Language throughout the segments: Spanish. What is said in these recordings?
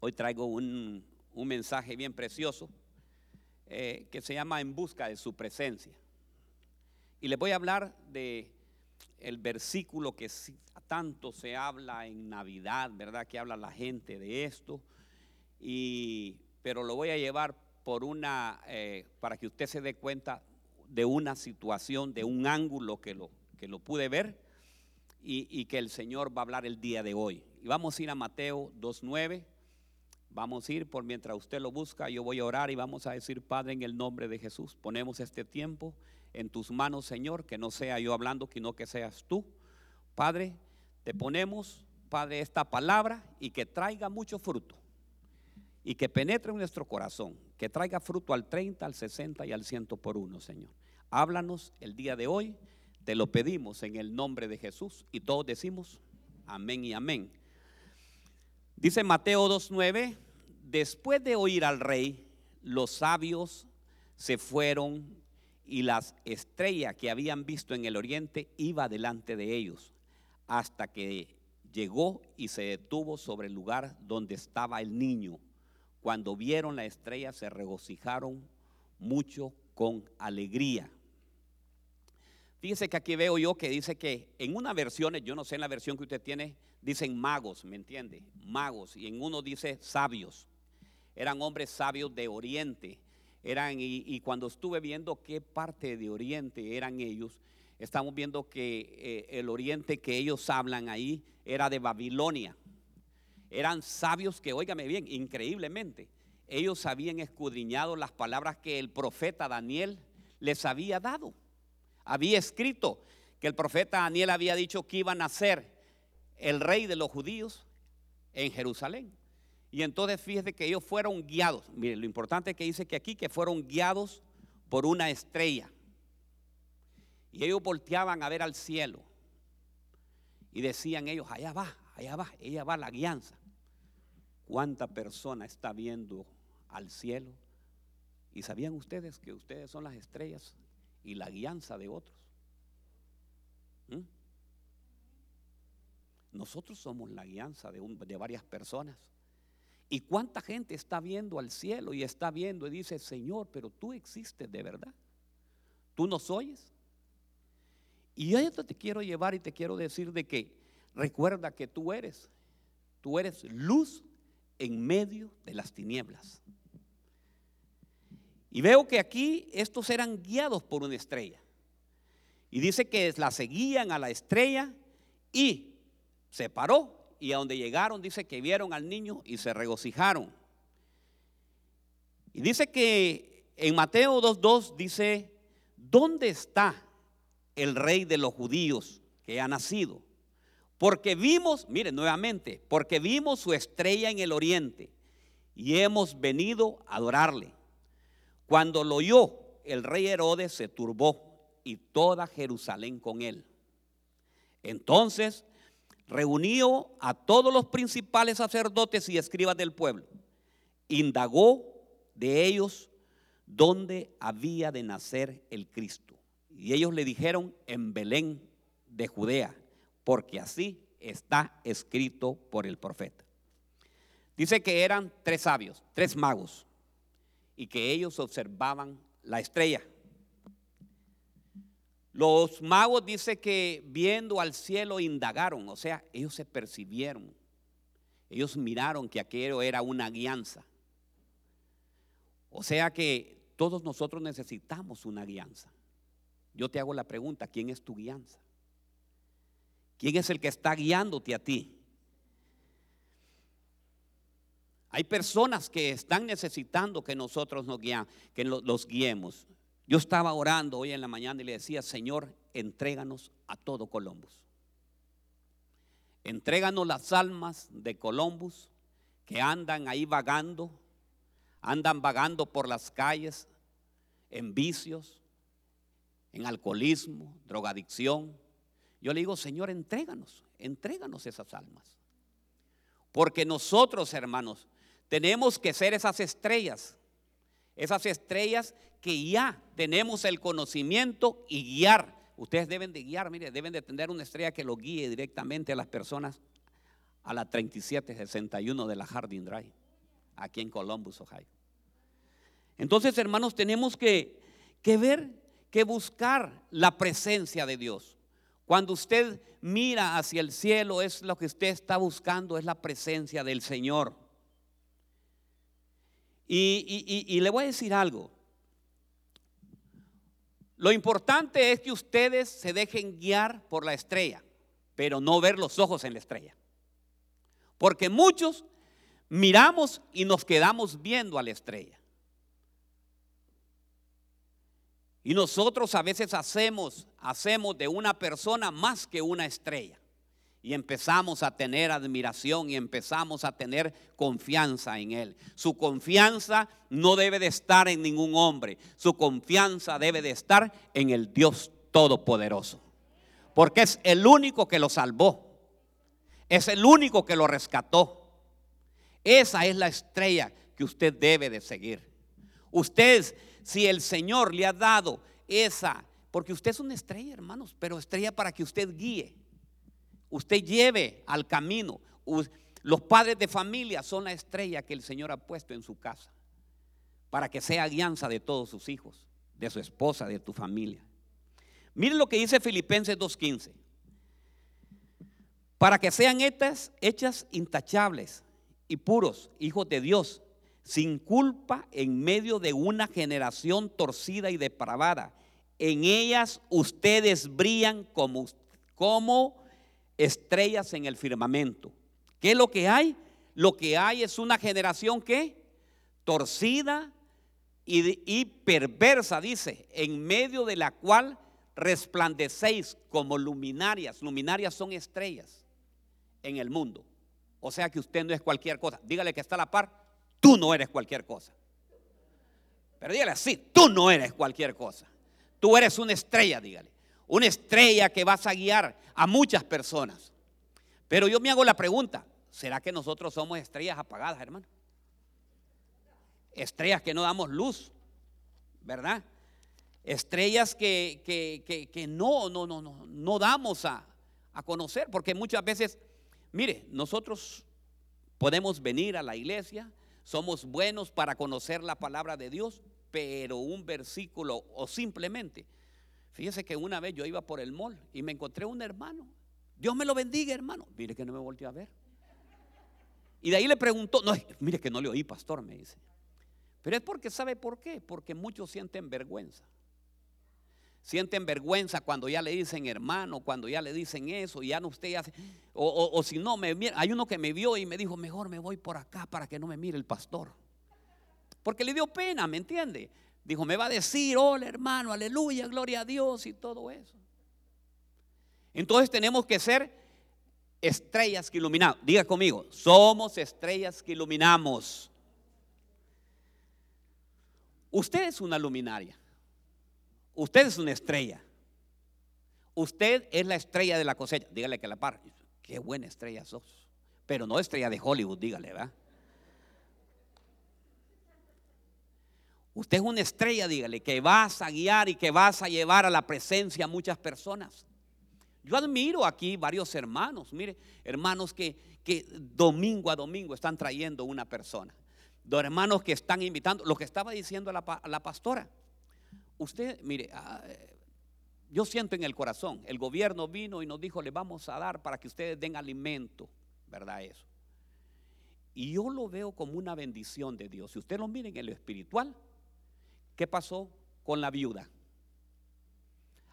Hoy traigo un, un mensaje bien precioso eh, que se llama En busca de su presencia. Y les voy a hablar de el versículo que tanto se habla en Navidad, ¿verdad? Que habla la gente de esto. Y, pero lo voy a llevar por una, eh, para que usted se dé cuenta de una situación, de un ángulo que lo, que lo pude ver y, y que el Señor va a hablar el día de hoy. Y vamos a ir a Mateo 2.9 Vamos a ir por mientras usted lo busca, yo voy a orar y vamos a decir, Padre, en el nombre de Jesús, ponemos este tiempo en tus manos, Señor, que no sea yo hablando, sino que seas tú. Padre, te ponemos, Padre, esta palabra y que traiga mucho fruto y que penetre en nuestro corazón, que traiga fruto al 30, al 60 y al 100 por uno, Señor. Háblanos el día de hoy, te lo pedimos en el nombre de Jesús y todos decimos amén y amén. Dice Mateo 2.9, después de oír al rey, los sabios se fueron y las estrellas que habían visto en el oriente iba delante de ellos, hasta que llegó y se detuvo sobre el lugar donde estaba el niño. Cuando vieron la estrella se regocijaron mucho con alegría. Fíjese que aquí veo yo que dice que en una versión, yo no sé en la versión que usted tiene, dicen magos, ¿me entiende? Magos. Y en uno dice sabios. Eran hombres sabios de Oriente. Eran, y, cuando estuve viendo qué parte de Oriente eran ellos, estamos viendo que eh, el Oriente que ellos hablan ahí era de Babilonia. Eran sabios que, óigame bien, increíblemente, ellos habían escudriñado las palabras que el profeta Daniel les había dado había escrito que el profeta Daniel había dicho que iban a ser el rey de los judíos en Jerusalén. Y entonces fíjese que ellos fueron guiados. Mire, lo importante es que dice que aquí que fueron guiados por una estrella. Y ellos volteaban a ver al cielo. Y decían ellos, allá va, allá va, ella va la guianza. ¿Cuánta persona está viendo al cielo? ¿Y sabían ustedes que ustedes son las estrellas y la guianza de otros. ¿Mm? Nosotros somos la guianza de, de varias personas. ¿Y cuánta gente está viendo al cielo y está viendo y dice, Señor, pero tú existes de verdad? ¿Tú nos oyes? Y yo te quiero llevar y te quiero decir de que recuerda que tú eres, tú eres luz en medio de las tinieblas. Y veo que aquí estos eran guiados por una estrella. Y dice que la seguían a la estrella y se paró. Y a donde llegaron dice que vieron al niño y se regocijaron. Y dice que en Mateo 2.2 dice, ¿dónde está el rey de los judíos que ha nacido? Porque vimos, miren nuevamente, porque vimos su estrella en el oriente y hemos venido a adorarle. Cuando lo oyó, el rey Herodes se turbó y toda Jerusalén con él. Entonces reunió a todos los principales sacerdotes y escribas del pueblo. Indagó de ellos dónde había de nacer el Cristo. Y ellos le dijeron en Belén de Judea, porque así está escrito por el profeta. Dice que eran tres sabios, tres magos y que ellos observaban la estrella. Los magos dice que viendo al cielo indagaron, o sea, ellos se percibieron, ellos miraron que aquello era una guianza. O sea que todos nosotros necesitamos una guianza. Yo te hago la pregunta, ¿quién es tu guianza? ¿Quién es el que está guiándote a ti? Hay personas que están necesitando que nosotros nos que los guiemos. Yo estaba orando hoy en la mañana y le decía, Señor, entréganos a todo Columbus. Entréganos las almas de Columbus que andan ahí vagando, andan vagando por las calles en vicios, en alcoholismo, drogadicción. Yo le digo, Señor, entréganos, entréganos esas almas. Porque nosotros, hermanos, tenemos que ser esas estrellas, esas estrellas que ya tenemos el conocimiento y guiar. Ustedes deben de guiar, mire, deben de tener una estrella que lo guíe directamente a las personas a la 3761 de la Harding Drive. aquí en Columbus, Ohio. Entonces, hermanos, tenemos que, que ver, que buscar la presencia de Dios. Cuando usted mira hacia el cielo, es lo que usted está buscando, es la presencia del Señor. Y, le voy a decir algo. Lo importante es que ustedes se dejen guiar por la estrella, pero no ver los ojos en la estrella. Porque muchos miramos y nos quedamos viendo a la estrella. Y nosotros a veces hacemos, hacemos de una persona más que una estrella. Y empezamos a tener admiración y empezamos a tener confianza en Él. Su confianza no debe de estar en ningún hombre. Su confianza debe de estar en el Dios Todopoderoso. Porque es el único que lo salvó. Es el único que lo rescató. Esa es la estrella que usted debe de seguir. Usted, si el Señor le ha dado esa, porque usted es una estrella, hermanos, pero estrella para que usted guíe usted lleve al camino. Los padres de familia son la estrella que el Señor ha puesto en su casa para que sea guianza de todos sus hijos, de su esposa, de tu familia. Miren lo que dice Filipenses 2.15. Para que sean hechas, hechas intachables y puros, hijos de Dios, sin culpa en medio de una generación torcida y depravada. En ellas ustedes brillan como, como estrellas en el firmamento. ¿Qué es lo que hay? Lo que hay es una generación que torcida y, perversa, dice, en medio de la cual resplandecéis como luminarias. Luminarias son estrellas en el mundo. O sea que usted no es cualquier cosa. Dígale que está a la par, tú no eres cualquier cosa. Pero dígale así, tú no eres cualquier cosa. Tú eres una estrella, dígale una estrella que vas a guiar a muchas personas. Pero yo me hago la pregunta, ¿será que nosotros somos estrellas apagadas, hermano? Estrellas que no damos luz, ¿verdad? Estrellas que, que, no, no, no, no, no damos a, a conocer, porque muchas veces, mire, nosotros podemos venir a la iglesia, somos buenos para conocer la palabra de Dios, pero un versículo o simplemente Fíjese que una vez yo iba por el mall y me encontré un hermano. Dios me lo bendiga, hermano. Mire que no me volteó a ver. Y de ahí le preguntó, no, mire que no le oí, pastor, me dice. Pero es porque, ¿sabe por qué? Porque muchos sienten vergüenza. Sienten vergüenza cuando ya le dicen hermano, cuando ya le dicen eso, y ya no usted hace, o, o si no, me, hay uno que me vio y me dijo, mejor me voy por acá para que no me mire el pastor. Porque le dio pena, ¿me entiende? Dijo, me va a decir, hola hermano, aleluya, gloria a Dios y todo eso. Entonces tenemos que ser estrellas que iluminamos. Diga conmigo, somos estrellas que iluminamos. Usted es una luminaria. Usted es una estrella. Usted es la estrella de la cosecha. Dígale que la par. Qué buena estrella sos. Pero no estrella de Hollywood, dígale, ¿verdad? Usted es una estrella, dígale, que vas a guiar y que vas a llevar a la presencia a muchas personas. Yo admiro aquí varios hermanos, mire, hermanos que, que domingo a domingo están trayendo una persona. Dos hermanos que están invitando, lo que estaba diciendo la, la pastora. Usted, mire, ah, yo siento en el corazón, el gobierno vino y nos dijo, le vamos a dar para que ustedes den alimento, ¿verdad? Eso. Y yo lo veo como una bendición de Dios. Si usted lo mira en lo espiritual, ¿Qué pasó con la viuda?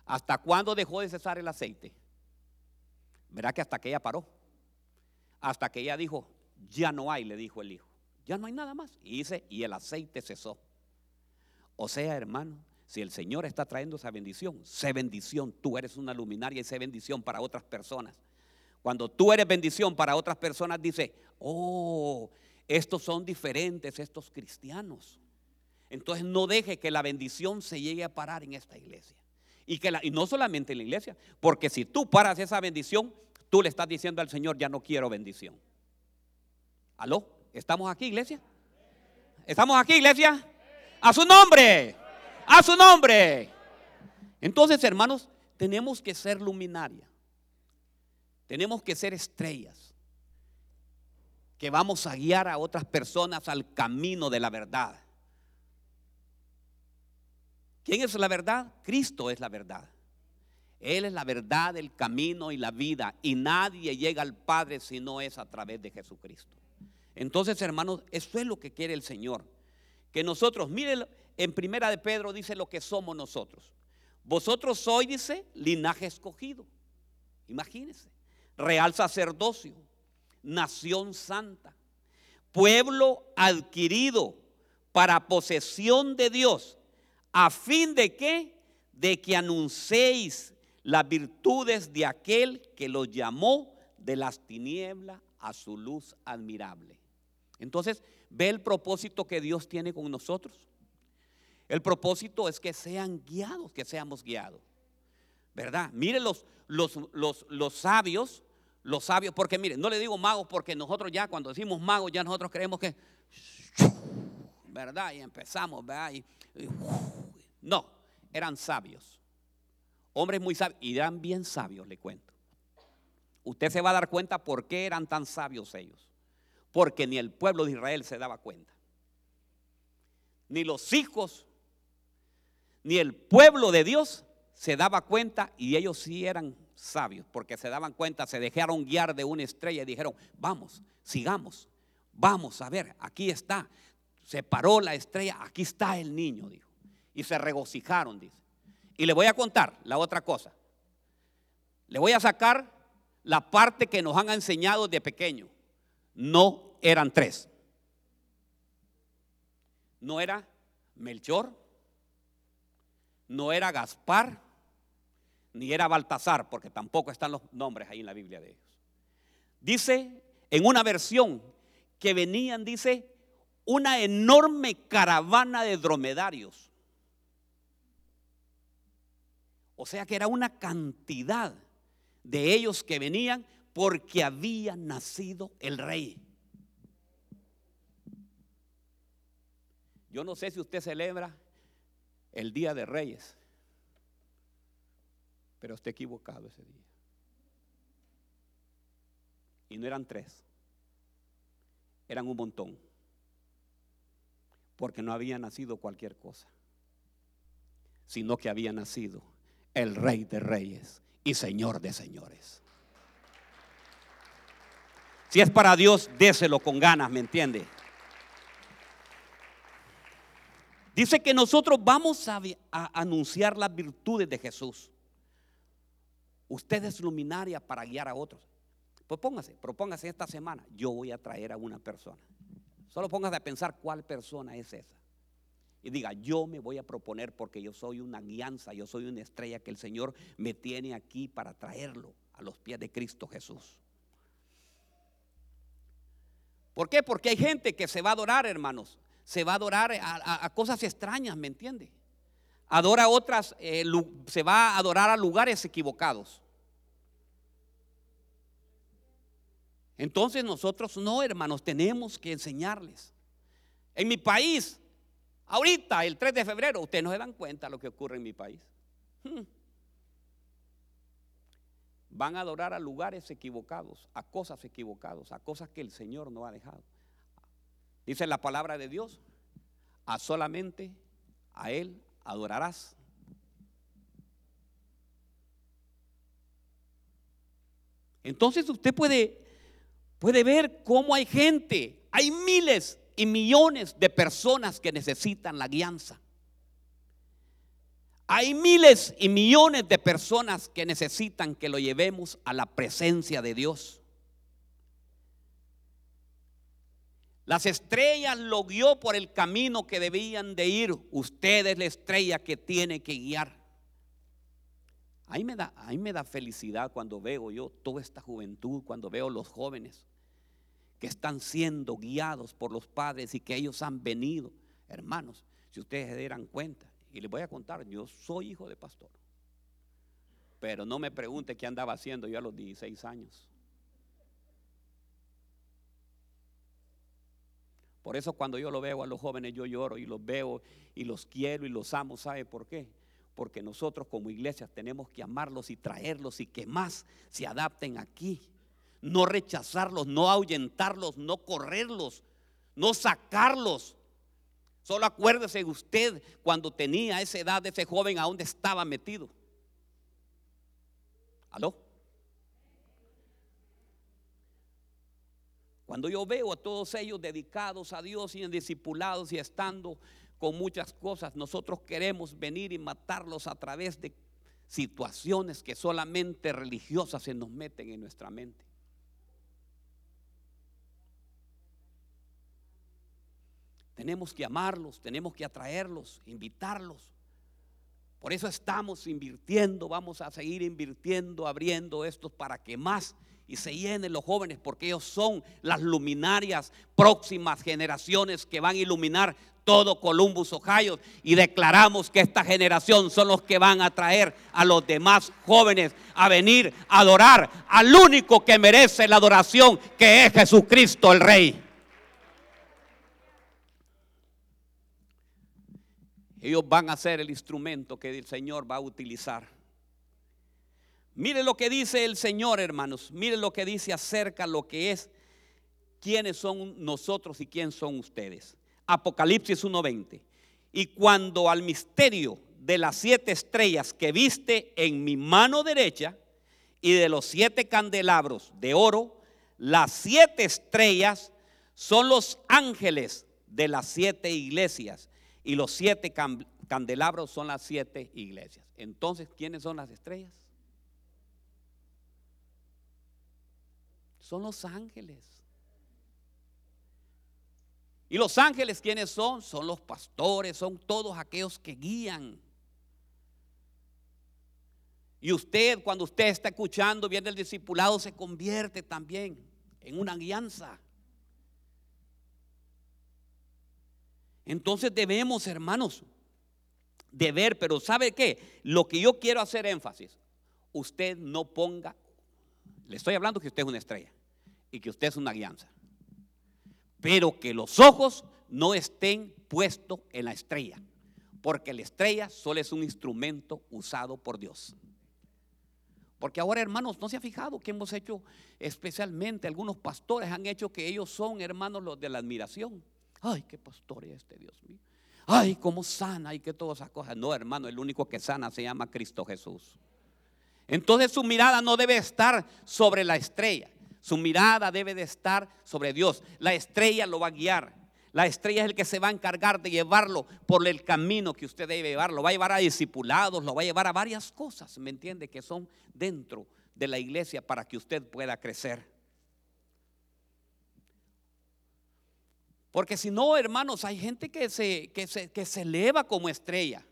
¿Hasta cuándo dejó de cesar el aceite? Verá que hasta que ella paró. Hasta que ella dijo, ya no hay, le dijo el hijo. Ya no hay nada más. Y dice, y el aceite cesó. O sea, hermano, si el Señor está trayendo esa bendición, sé bendición. Tú eres una luminaria y sé bendición para otras personas. Cuando tú eres bendición para otras personas, dice, oh, estos son diferentes, estos cristianos. Entonces no deje que la bendición se llegue a parar en esta iglesia. Y, que y no solamente en la iglesia, porque si tú paras esa bendición, tú le estás diciendo al Señor, ya no quiero bendición. ¿Aló? ¿Estamos aquí, iglesia? ¿Estamos aquí, iglesia? A su nombre. A su nombre. Entonces, hermanos, tenemos que ser luminaria. Tenemos que ser estrellas. que vamos a guiar a otras personas al camino de la verdad. ¿Quién es la verdad? Cristo es la verdad. Él es la verdad, el camino y la vida. Y nadie llega al Padre si no es a través de Jesucristo. Entonces, hermanos, eso es lo que quiere el Señor. Que nosotros, miren, en primera de Pedro dice lo que somos nosotros. Vosotros sois, dice, linaje escogido. Imagínense. Real sacerdocio, nación santa, pueblo adquirido para posesión de Dios, a fin de que, de que anunciéis las virtudes de aquel que los llamó de las tinieblas a su luz admirable. Entonces, ve el propósito que Dios tiene con nosotros. El propósito es que sean guiados, que seamos guiados. ¿Verdad? Mire los, los, los, los sabios, los sabios, porque mire, no le digo magos porque nosotros ya cuando decimos magos ya nosotros creemos que, ¿verdad? Y empezamos, ¿verdad? No, eran sabios. Hombres muy sabios, y eran bien sabios, le cuento. Usted se va a dar cuenta por qué eran tan sabios ellos. Porque ni el pueblo de Israel se daba cuenta. Ni los hijos, ni el pueblo de Dios se daba cuenta y ellos sí eran sabios, porque se daban cuenta, se dejaron guiar de una estrella y dijeron, vamos, sigamos, vamos a ver, aquí está. Se paró la estrella, aquí está el niño, dijo. Y se regocijaron, dice. Y le voy a contar la otra cosa. Le voy a sacar la parte que nos han enseñado de pequeño. No eran tres. No era Melchor, no era Gaspar, ni era Baltasar, porque tampoco están los nombres ahí en la Biblia de ellos. Dice en una versión que venían, dice, una enorme caravana de dromedarios. O sea que era una cantidad de ellos que venían porque había nacido el rey. Yo no sé si usted celebra el Día de Reyes pero está equivocado ese día. Y no eran tres, eran un montón, porque no había nacido cualquier cosa, sino que había nacido el Rey de Reyes y Señor de Señores. Si es para Dios, déselo con ganas, ¿me entiende? Dice que nosotros vamos a, a, anunciar las virtudes de Jesús. Usted es luminaria para guiar a otros. Pues póngase, propóngase esta semana. Yo voy a traer a una persona. Solo póngase a pensar cuál persona es esa. Y diga, yo me voy a proponer porque yo soy una guianza, yo soy una estrella que el Señor me tiene aquí para traerlo a los pies de Cristo Jesús. ¿Por qué? Porque hay gente que se va a adorar, hermanos. Se va a adorar a, cosas extrañas, ¿me entiende? Adora otras, eh, se va a adorar a lugares equivocados. Entonces nosotros no, hermanos, tenemos que enseñarles. En mi país, ahorita, el 3 de febrero, ustedes no se dan cuenta de lo que ocurre en mi país. Hmm. Van a adorar a lugares equivocados, a cosas equivocadas, a cosas que el Señor no ha dejado. Dice la palabra de Dios, a solamente a Él adorarás. Entonces usted puede, puede ver cómo hay gente, hay miles y millones de personas que necesitan la guianza. Hay miles y millones de personas que necesitan que lo llevemos a la presencia de Dios. Las estrellas lo guió por el camino que debían de ir. Usted es la estrella que tiene que guiar. Ahí me da, ahí me da felicidad cuando veo yo toda esta juventud, cuando veo los jóvenes están siendo guiados por los padres y que ellos han venido. Hermanos, si ustedes se dieran cuenta, y les voy a contar, yo soy hijo de pastor. Pero no me pregunte qué andaba haciendo yo a los 16 años. Por eso cuando yo lo veo a los jóvenes, yo lloro y los veo y los quiero y los amo. ¿Sabe por qué? Porque nosotros como iglesia tenemos que amarlos y traerlos y que más se adapten aquí. No rechazarlos, no ahuyentarlos, no correrlos, no sacarlos. Solo acuérdese usted cuando tenía esa edad de ese joven a dónde estaba metido. ¿Aló? Cuando yo veo a todos ellos dedicados a Dios y discipulados y estando con muchas cosas, nosotros queremos venir y matarlos a través de situaciones que solamente religiosas se nos meten en nuestra mente. Tenemos que amarlos, tenemos que atraerlos, invitarlos. Por eso estamos invirtiendo, vamos a seguir invirtiendo, abriendo estos para que más y se llenen los jóvenes, porque ellos son las luminarias próximas generaciones que van a iluminar todo Columbus, Ohio. Y declaramos que esta generación son los que van a traer a los demás jóvenes a venir a adorar al único que merece la adoración, que es Jesucristo el Rey. Ellos van a ser el instrumento que el Señor va a utilizar. Mire lo que dice el Señor, hermanos. Mire lo que dice acerca lo que es quiénes son nosotros y quién son ustedes. Apocalipsis 1:20. Y cuando al misterio de las siete estrellas que viste en mi mano derecha y de los siete candelabros de oro, las siete estrellas son los ángeles de las siete iglesias y los siete candelabros son las siete iglesias. Entonces, ¿quiénes son las estrellas? Son los ángeles. ¿Y los ángeles quiénes son? Son los pastores, son todos aquellos que guían. Y usted, cuando usted está escuchando, viene el discipulado, se convierte también en una alianza. Entonces debemos, hermanos, de ver, pero ¿sabe qué? Lo que yo quiero hacer énfasis, usted no ponga, le estoy hablando que usted es una estrella y que usted es una alianza, pero que los ojos no estén puestos en la estrella, porque la estrella solo es un instrumento usado por Dios. Porque ahora, hermanos, no se ha fijado que hemos hecho, especialmente algunos pastores han hecho que ellos son, hermanos, los de la admiración. Ay, qué pastor es este, Dios mío. Ay, cómo sana y que todas esas cosas. No, hermano, el único que sana se llama Cristo Jesús. Entonces su mirada no debe estar sobre la estrella. Su mirada debe de estar sobre Dios. La estrella lo va a guiar. La estrella es el que se va a encargar de llevarlo por el camino que usted debe llevar. Lo va a llevar a discipulados, lo va a llevar a varias cosas, ¿me entiende? Que son dentro de la iglesia para que usted pueda crecer. Porque si no, hermanos, hay gente que se, que se, que se eleva como estrella.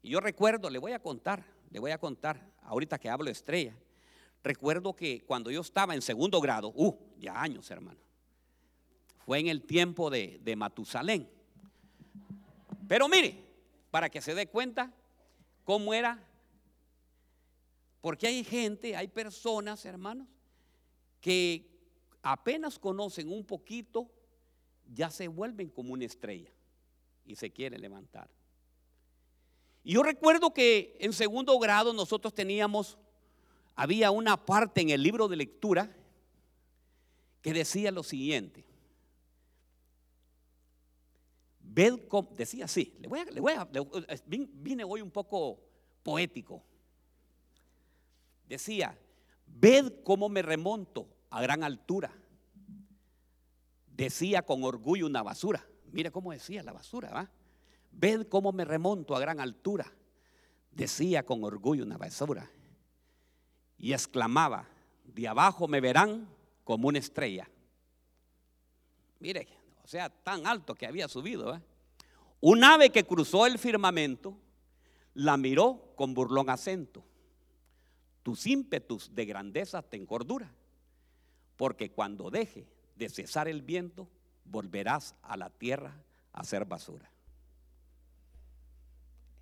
Y yo recuerdo, le voy a contar, le voy a contar, ahorita que hablo de estrella. Recuerdo que cuando yo estaba en segundo grado, uh, ya años, hermano, fue en el tiempo de, de Matusalén. Pero mire, para que se dé cuenta cómo era, porque hay gente, hay personas, hermanos, que apenas conocen un poquito ya se vuelven como una estrella y se quieren levantar. Y yo recuerdo que en segundo grado nosotros teníamos, había una parte en el libro de lectura que decía lo siguiente. Ved cómo, decía así, le voy a, le voy a, vine hoy un poco poético. Decía, ved cómo me remonto a gran altura decía con orgullo una basura. Mire cómo decía la basura, ¿va? Ved cómo me remonto a gran altura. Decía con orgullo una basura. Y exclamaba, de abajo me verán como una estrella. Mire, o sea, tan alto que había subido. ¿eh? Un ave que cruzó el firmamento la miró con burlón acento. Tus ímpetus de grandeza te encordura, porque cuando deje de cesar el viento, volverás a la tierra a hacer basura.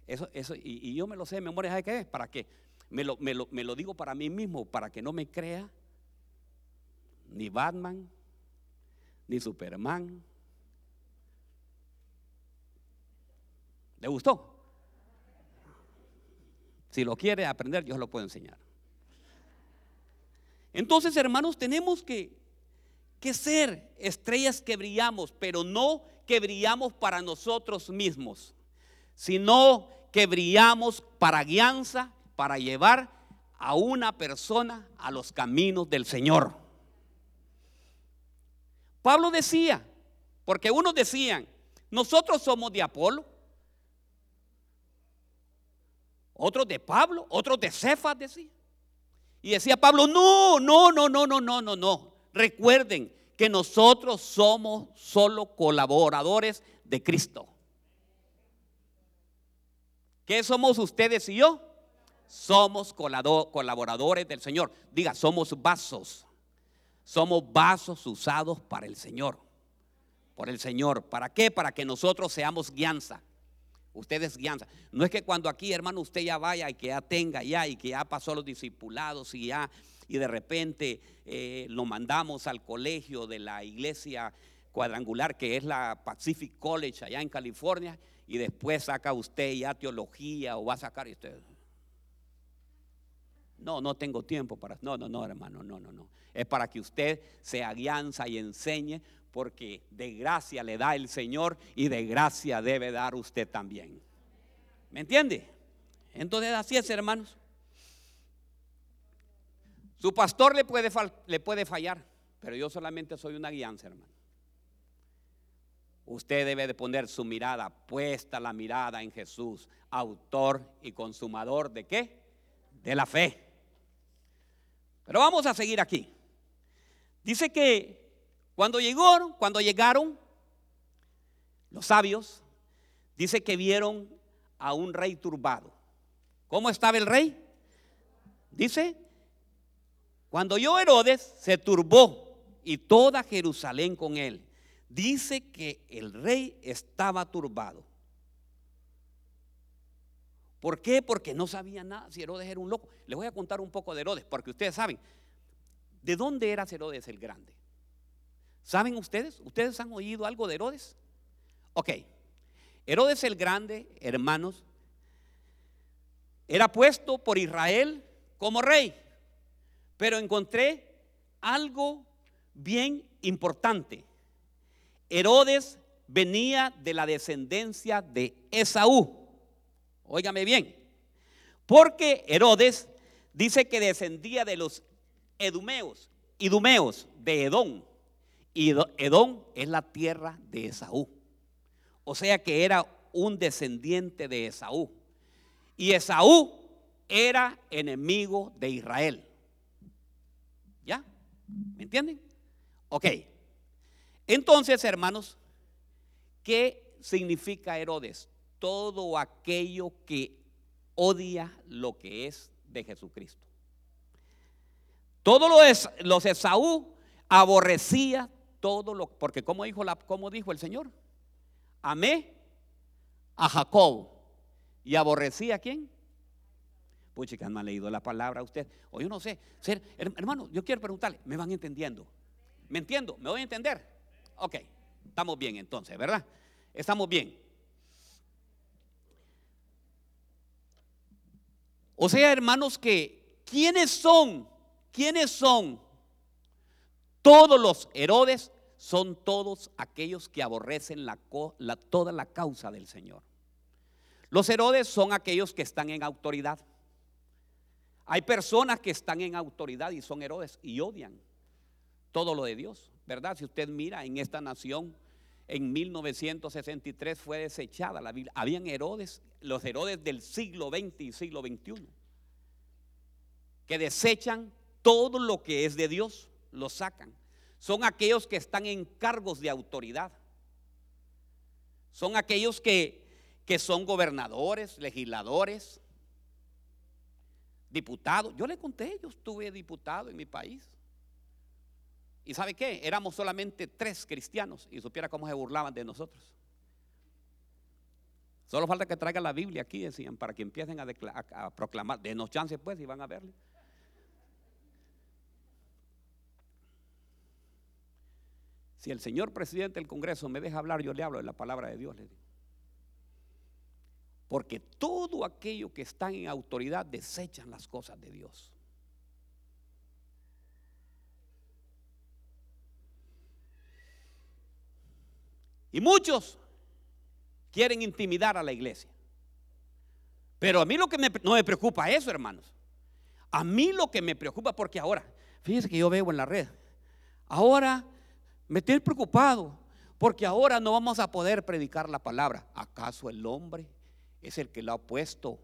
Eso, eso, y, yo me lo sé de memoria, ¿sabe qué es? ¿Para qué? Me lo, me, lo, me lo digo para mí mismo, para que no me crea ni Batman, ni Superman. ¿Le gustó? Si lo quiere aprender, yo lo puedo enseñar. Entonces, hermanos, tenemos que, que ser estrellas que brillamos, pero no que brillamos para nosotros mismos, sino que brillamos para guianza, para llevar a una persona a los caminos del Señor. Pablo decía, porque unos decían, nosotros somos de Apolo, otros de Pablo, otros de Cefas, decía. Y decía Pablo, no, no, no, no, no, no, no, no. Recuerden que nosotros somos solo colaboradores de Cristo. ¿Qué somos ustedes y yo? Somos colaboradores del Señor. Diga, somos vasos. Somos vasos usados para el Señor. Por el Señor. ¿Para qué? Para que nosotros seamos guianza. Ustedes guianza. No es que cuando aquí, hermano, usted ya vaya y que ya tenga ya y que ya pasó los discipulados y ya y de repente eh, lo mandamos al colegio de la iglesia cuadrangular que es la Pacific College allá en California y después saca usted ya teología o va a sacar usted no, no tengo tiempo para no, no, no, hermano, no, no, no. Es para que usted se aguianza y enseñe porque de gracia le da el Señor y de gracia debe dar usted también. ¿Me entiende? Entonces así es, hermanos. Su pastor le puede, le puede fallar, pero yo solamente soy una guianza, hermano. Usted debe de poner su mirada, puesta la mirada en Jesús, autor y consumador de qué? De la fe. Pero vamos a seguir aquí. Dice que cuando llegaron, cuando llegaron los sabios, dice que vieron a un rey turbado. ¿Cómo estaba el rey? Dice, cuando yo Herodes se turbó y toda Jerusalén con él. Dice que el rey estaba turbado. ¿Por qué? Porque no sabía nada si Herodes era un loco. Les voy a contar un poco de Herodes, porque ustedes saben, ¿de dónde era Herodes el Grande? ¿Saben ustedes? ¿Ustedes han oído algo de Herodes? Ok. Herodes el Grande, hermanos, era puesto por Israel como rey. Pero encontré algo bien importante. Herodes venía de la descendencia de Esaú. Óigame bien. Porque Herodes dice que descendía de los edumeos, idumeos de Edom. Y Edom es la tierra de Esaú. O sea que era un descendiente de Esaú. Y Esaú era enemigo de Israel. ¿Me entienden? Ok. Entonces, hermanos, ¿qué significa Herodes? Todo aquello que odia lo que es de Jesucristo. Todos los, los Esaú aborrecía todo lo, porque como dijo, la, como dijo el Señor, amé a Jacob y aborrecí a quién? Pucha, que no ha leído la palabra a usted. O yo no sé. Hermano, yo quiero preguntarle, ¿me van entendiendo? ¿Me entiendo? ¿Me voy a entender? Ok, estamos bien entonces, ¿verdad? Estamos bien. O sea, hermanos, que ¿quiénes son? ¿Quiénes son todos los Herodes son todos aquellos que aborrecen toda la causa del Señor. Los Herodes son aquellos que están en autoridad. Hay personas que están en autoridad y son Herodes y odian todo lo de Dios, ¿verdad? Si usted mira en esta nación, en 1963 fue desechada la Biblia. Habían Herodes, los Herodes del siglo XX y siglo XXI, que desechan todo lo que es de Dios lo sacan. Son aquellos que están en cargos de autoridad. Son aquellos que, que son gobernadores, legisladores, diputados. Yo le conté, yo estuve diputado en mi país. ¿Y sabe qué? Éramos solamente tres cristianos y supiera cómo se burlaban de nosotros. Solo falta que traigan la Biblia aquí, decían, para que empiecen a, a, a proclamar. Denos chance pues y van a verle. Si el señor presidente del Congreso me deja hablar, yo le hablo de la palabra de Dios. Porque todo aquello que está en autoridad desechan las cosas de Dios. Y muchos quieren intimidar a la iglesia. Pero a mí lo que me, no me preocupa eso, hermanos. A mí lo que me preocupa, porque ahora, fíjense que yo veo en la red, ahora me estoy preocupado, porque ahora no vamos a poder predicar la palabra. ¿Acaso el hombre es el que lo ha puesto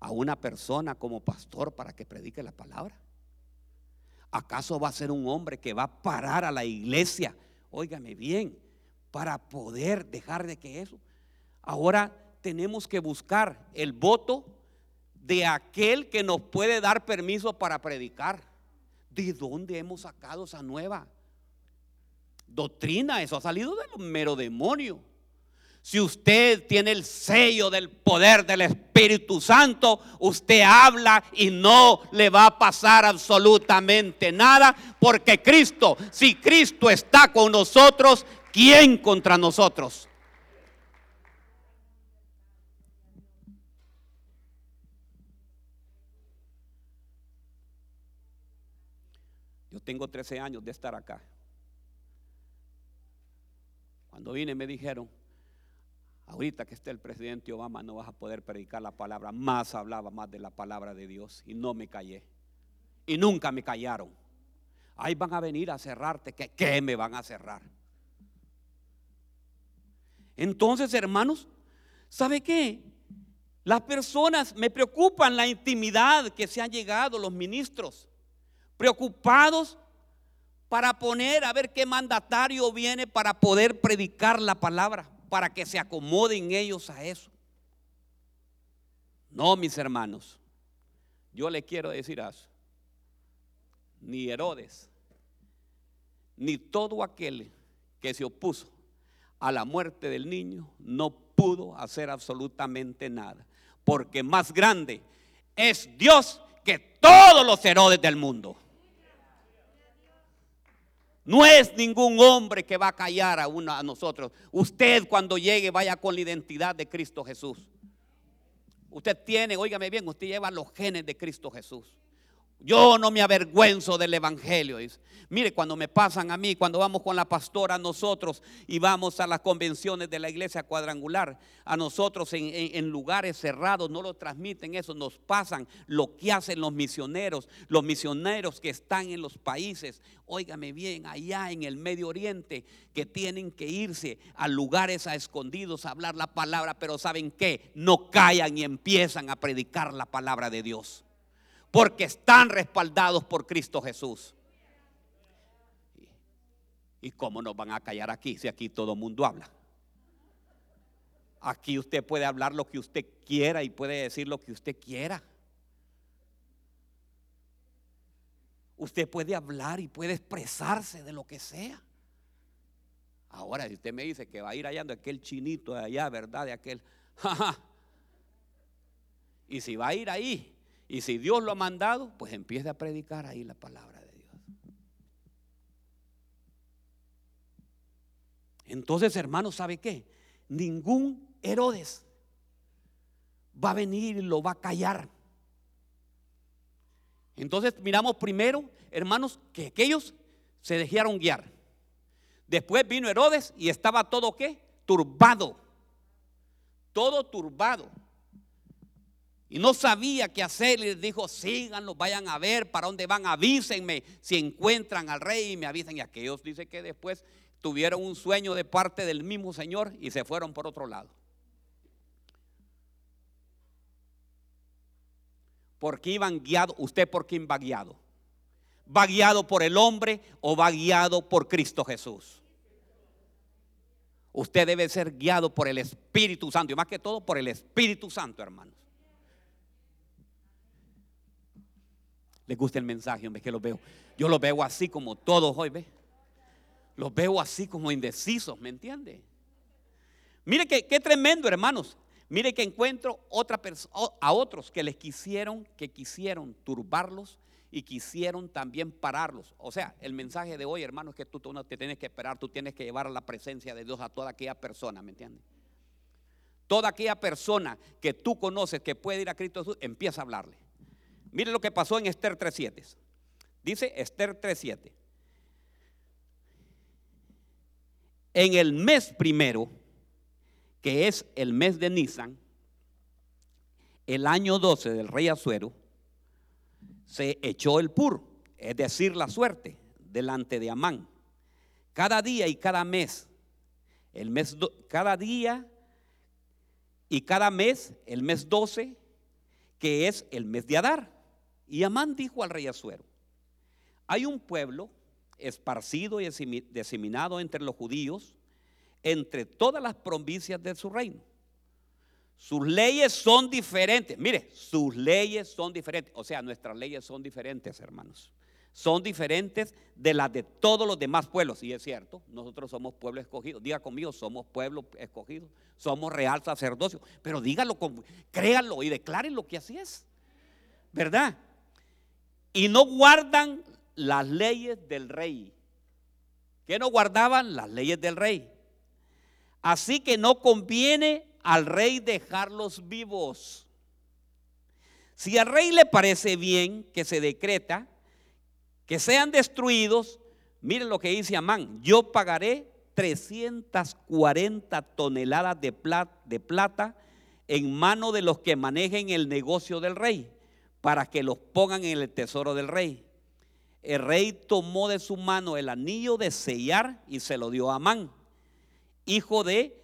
a una persona como pastor para que predique la palabra? ¿Acaso va a ser un hombre que va a parar a la iglesia? Óigame bien, para poder dejar de que eso. Ahora tenemos que buscar el voto de aquel que nos puede dar permiso para predicar. ¿De dónde hemos sacado esa nueva doctrina? Eso ha salido de los mero demonio. Si usted tiene el sello del poder del Espíritu Santo, usted habla y no le va a pasar absolutamente nada, porque Cristo, si Cristo está con nosotros, ¿quién contra nosotros? Yo tengo 13 años de estar acá. Cuando vine me dijeron, ahorita que esté el presidente Obama no vas a poder predicar la palabra. Más hablaba más de la palabra de Dios y no me callé. Y nunca me callaron. Ahí van a venir a cerrarte. ¿Qué, qué me van a cerrar? Entonces, hermanos, ¿sabe qué? Las personas me preocupan la intimidad que se han llegado los ministros preocupados para poner a ver qué mandatario viene para poder predicar la palabra, para que se acomoden ellos a eso. No, mis hermanos, yo le quiero decir eso. Ni Herodes, ni todo aquel que se opuso a la muerte del niño, no pudo hacer absolutamente nada. Porque más grande es Dios que todos los Herodes del mundo. No es ningún hombre que va a callar a uno a nosotros. Usted cuando llegue vaya con la identidad de Cristo Jesús. Usted tiene, óigame bien, usted lleva los genes de Cristo Jesús. Yo no me avergüenzo del Evangelio. Mire, cuando me pasan a mí, cuando vamos con la pastora nosotros y vamos a las convenciones de la iglesia cuadrangular, a nosotros en, lugares cerrados no lo transmiten eso, nos pasan lo que hacen los misioneros, los misioneros que están en los países, óigame bien, allá en el Medio Oriente, que tienen que irse a lugares a escondidos a hablar la palabra, pero ¿saben qué? No callan y empiezan a predicar la palabra de Dios porque están respaldados por Cristo Jesús. ¿Y cómo nos van a callar aquí si aquí todo el mundo habla? Aquí usted puede hablar lo que usted quiera y puede decir lo que usted quiera. Usted puede hablar y puede expresarse de lo que sea. Ahora, si usted me dice que va a ir allá de aquel chinito de allá, ¿verdad? De aquel. Y si va a ir ahí y si Dios lo ha mandado, pues empiece a predicar ahí la palabra de Dios. Entonces, hermanos, ¿sabe qué? Ningún Herodes va a venir y lo va a callar. Entonces miramos primero, hermanos, que aquellos se dejaron guiar. Después vino Herodes y estaba todo qué? Turbado. Todo turbado y no sabía qué hacer. Y les dijo, síganlo, vayan a ver para dónde van, avísenme si encuentran al rey y me avisen. Y aquellos dice que después tuvieron un sueño de parte del mismo Señor y se fueron por otro lado. Porque iban guiados, usted por quién va guiado. ¿Va guiado por el hombre o va guiado por Cristo Jesús? Usted debe ser guiado por el Espíritu Santo y más que todo por el Espíritu Santo, hermanos. Les gusta el mensaje, hombre, que lo veo. Yo lo veo así como todos hoy, ¿ve? Los veo así como indecisos, ¿me entiende? Mire que, qué tremendo, hermanos. Mire que encuentro a otros que les quisieron, que quisieron turbarlos y quisieron también pararlos. O sea, el mensaje de hoy, hermanos, es que tú, tú no te tienes que esperar, tú tienes que llevar a la presencia de Dios a toda aquella persona, ¿me entiendes? Toda aquella persona que tú conoces que puede ir a Cristo Jesús, empieza a hablarle. Mire lo que pasó en Esther 3.7. Dice Esther 3.7. En el mes primero, que es el mes de Nisan, el año 12 del rey Azuero, se echó el pur, es decir, la suerte, delante de Amán. Cada día y cada mes, el mes cada día y cada mes, el mes 12, que es el mes de Adar. Y Amán dijo al rey Azuero, hay un pueblo esparcido y diseminado entre los judíos, entre todas las provincias de su reino. Sus leyes son diferentes. Mire, sus leyes son diferentes. O sea, nuestras leyes son diferentes, hermanos. Son diferentes de las de todos los demás pueblos. Y es cierto, nosotros somos pueblo escogido. Diga conmigo, somos pueblo escogido. Somos real sacerdocio. Pero dígalo, créanlo y declaren lo que así es. ¿Verdad? Y no guardan las leyes del rey. Que no guardaban las leyes del rey. Así que no conviene al rey dejarlos vivos. Si al rey le parece bien que se decreta que sean destruidos, miren lo que dice Amán, yo pagaré 340 toneladas de plata, de plata en mano de los que manejen el negocio del rey, para que los pongan en el tesoro del rey el rey tomó de su mano el anillo de sellar y se lo dio a Amán, hijo de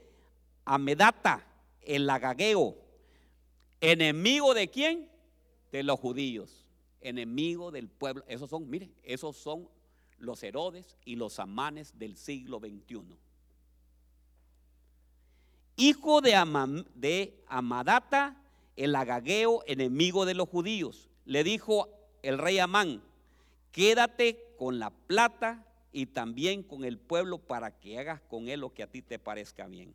Amedata, el agageo, enemigo de quién? De los judíos, enemigo del pueblo. Esos son, mire, esos son los Herodes y los Amanes del siglo XXI. Hijo de, de Amadata, el agageo, enemigo de los judíos. Le dijo el rey Amán, Quédate con la plata y también con el pueblo para que hagas con él lo que a ti te parezca bien.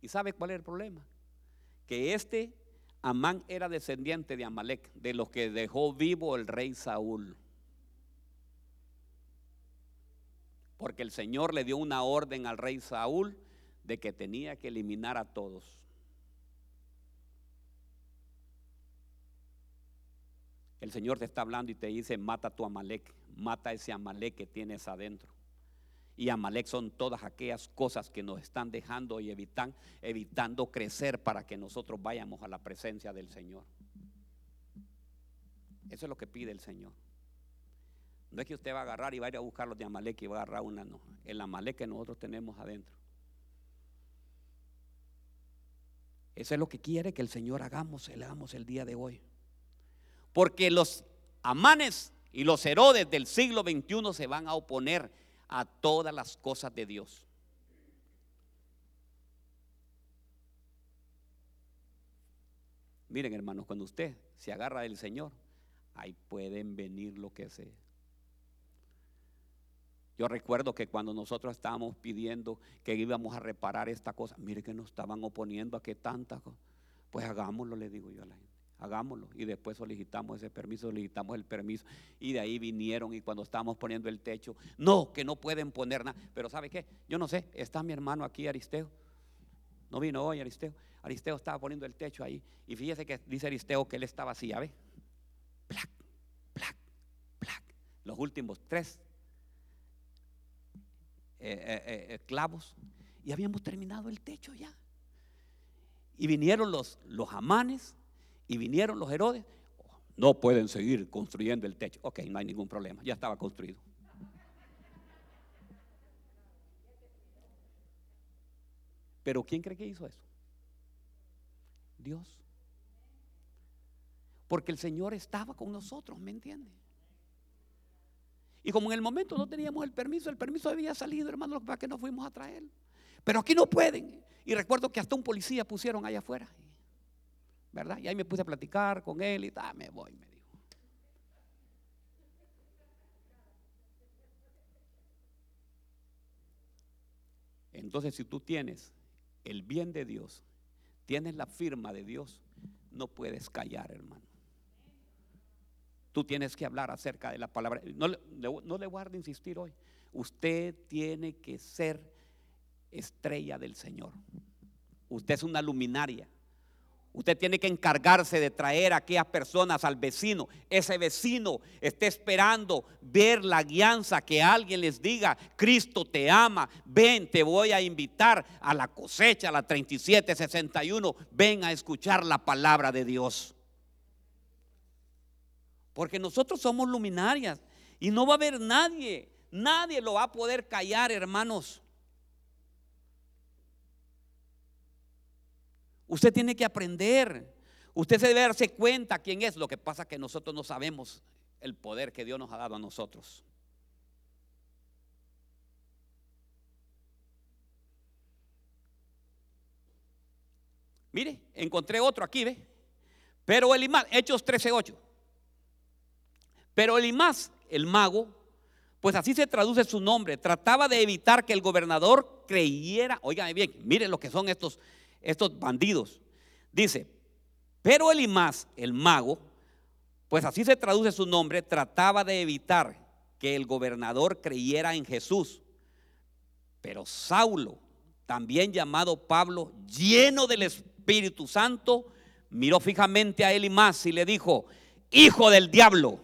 ¿Y sabe cuál es el problema? Que este Amán era descendiente de Amalek, de los que dejó vivo el rey Saúl. Porque el Señor le dio una orden al rey Saúl de que tenía que eliminar a todos. El Señor te está hablando y te dice, mata tu Amalek, mata ese Amalek que tienes adentro. Y Amalek son todas aquellas cosas que nos están dejando y evitan, evitando crecer para que nosotros vayamos a la presencia del Señor. Eso es lo que pide el Señor. No es que usted va a agarrar y va a ir a buscar los de Amalek y va a agarrar una, no. El Amalek que nosotros tenemos adentro. Eso es lo que quiere que el Señor hagamos, le hagamos el día de hoy. Porque los amanes y los Herodes del siglo XXI se van a oponer a todas las cosas de Dios. Miren hermanos, cuando usted se agarra del Señor, ahí pueden venir lo que sea. Yo recuerdo que cuando nosotros estábamos pidiendo que íbamos a reparar esta cosa, mire que nos estaban oponiendo a que tanta cosa. Pues hagámoslo, le digo yo a la gente hagámoslo. Y después solicitamos ese permiso, solicitamos el permiso. Y de ahí vinieron y cuando estábamos poniendo el techo, no, que no pueden poner nada. Pero ¿sabe qué? Yo no sé, está mi hermano aquí, Aristeo. No vino hoy Aristeo. Aristeo estaba poniendo el techo ahí. Y fíjese que dice Aristeo que él estaba así, ya ve. Plac, plac, plac. Los últimos tres eh, eh, eh, clavos. Y habíamos terminado el techo ya. Y vinieron los, los amanes y vinieron los Herodes, no pueden seguir construyendo el techo. Ok, no hay ningún problema, ya estaba construido. Pero ¿quién cree que hizo eso? Dios. Porque el Señor estaba con nosotros, ¿me entiende? Y como en el momento no teníamos el permiso, el permiso había salido, hermano, para que nos fuimos a traer. Pero aquí no pueden. Y recuerdo que hasta un policía pusieron allá afuera. ¿Verdad? Y ahí me puse a platicar con él y tal, me voy, me dijo. Entonces, si tú tienes el bien de Dios, tienes la firma de Dios, no puedes callar, hermano. Tú tienes que hablar acerca de la palabra. No, no le voy a dar de insistir hoy. Usted tiene que ser estrella del Señor. Usted es una luminaria. Usted tiene que encargarse de traer a aquellas personas al vecino. Ese vecino está esperando ver la guianza que alguien les diga, Cristo te ama, ven, te voy a invitar a la cosecha, a la 3761, ven a escuchar la palabra de Dios. Porque nosotros somos luminarias y no va a haber nadie, nadie lo va a poder callar, hermanos. Usted tiene que aprender. Usted se debe darse cuenta quién es. Lo que pasa es que nosotros no sabemos el poder que Dios nos ha dado a nosotros. Mire, encontré otro aquí, ¿ve? Pero Elimás, Hechos 13:8. Pero Elimás, el mago, pues así se traduce su nombre, trataba de evitar que el gobernador creyera, oigan bien, mire lo que son estos estos bandidos. Dice, pero Elimás, el mago, pues así se traduce su nombre, trataba de evitar que el gobernador creyera en Jesús. Pero Saulo, también llamado Pablo, lleno del Espíritu Santo, miró fijamente a Elimás y le dijo, hijo del diablo,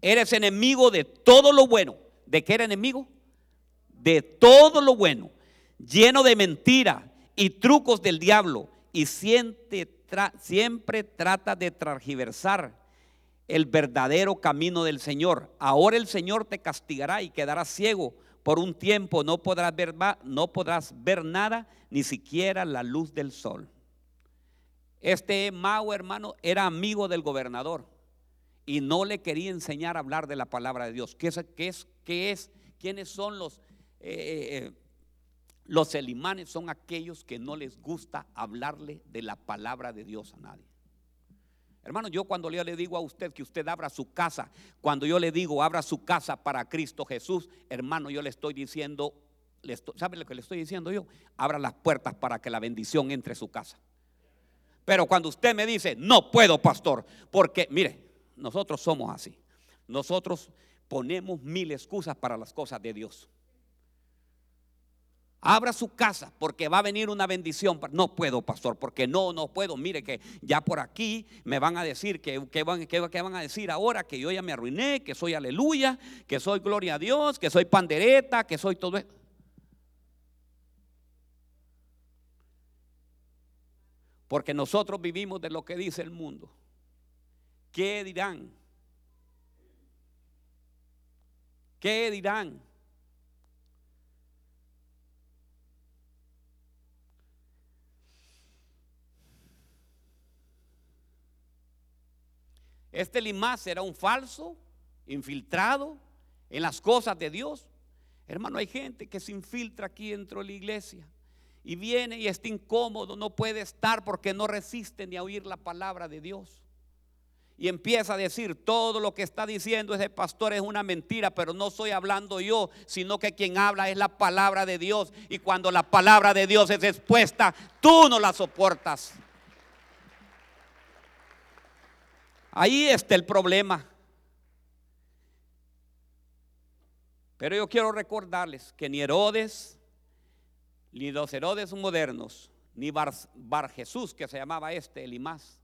eres enemigo de todo lo bueno. ¿De qué era enemigo? De todo lo bueno, lleno de mentira y trucos del diablo y siempre, trata de transgiversar el verdadero camino del Señor. Ahora el Señor te castigará y quedarás ciego por un tiempo, no podrás ver, nada, ni siquiera la luz del sol. Este mago hermano era amigo del gobernador y no le quería enseñar a hablar de la palabra de Dios. ¿Qué es? ¿Qué es? ¿Qué es? ¿Quiénes son los eh, eh, eh, los elimanes son aquellos que no les gusta hablarle de la palabra de Dios a nadie. Hermano, yo cuando yo le digo a usted que usted abra su casa, cuando yo le digo abra su casa para Cristo Jesús, hermano, yo le estoy diciendo, ¿sabe lo que le estoy diciendo yo? Abra las puertas para que la bendición entre a su casa. Pero cuando usted me dice, no puedo, pastor, porque, mire, nosotros somos así. Nosotros ponemos mil excusas para las cosas de Dios. Abra su casa porque va a venir una bendición. No puedo, pastor, porque no, no puedo. Mire que ya por aquí me van a decir que, van, van a decir ahora que yo ya me arruiné, que soy aleluya, que soy gloria a Dios, que soy pandereta, que soy todo eso. Porque nosotros vivimos de lo que dice el mundo. ¿Qué dirán? ¿Qué dirán? Este Limás era un falso, infiltrado en las cosas de Dios. Hermano, hay gente que se infiltra aquí dentro de la iglesia y viene y está incómodo, no puede estar porque no resiste ni a oír la palabra de Dios. Y empieza a decir, todo lo que está diciendo ese pastor es una mentira, pero no estoy hablando yo, sino que quien habla es la palabra de Dios. Y cuando la palabra de Dios es expuesta, tú no la soportas. Ahí está el problema. Pero yo quiero recordarles que ni Herodes, ni los Herodes modernos, ni Bar, Jesús, que se llamaba este, Elimás,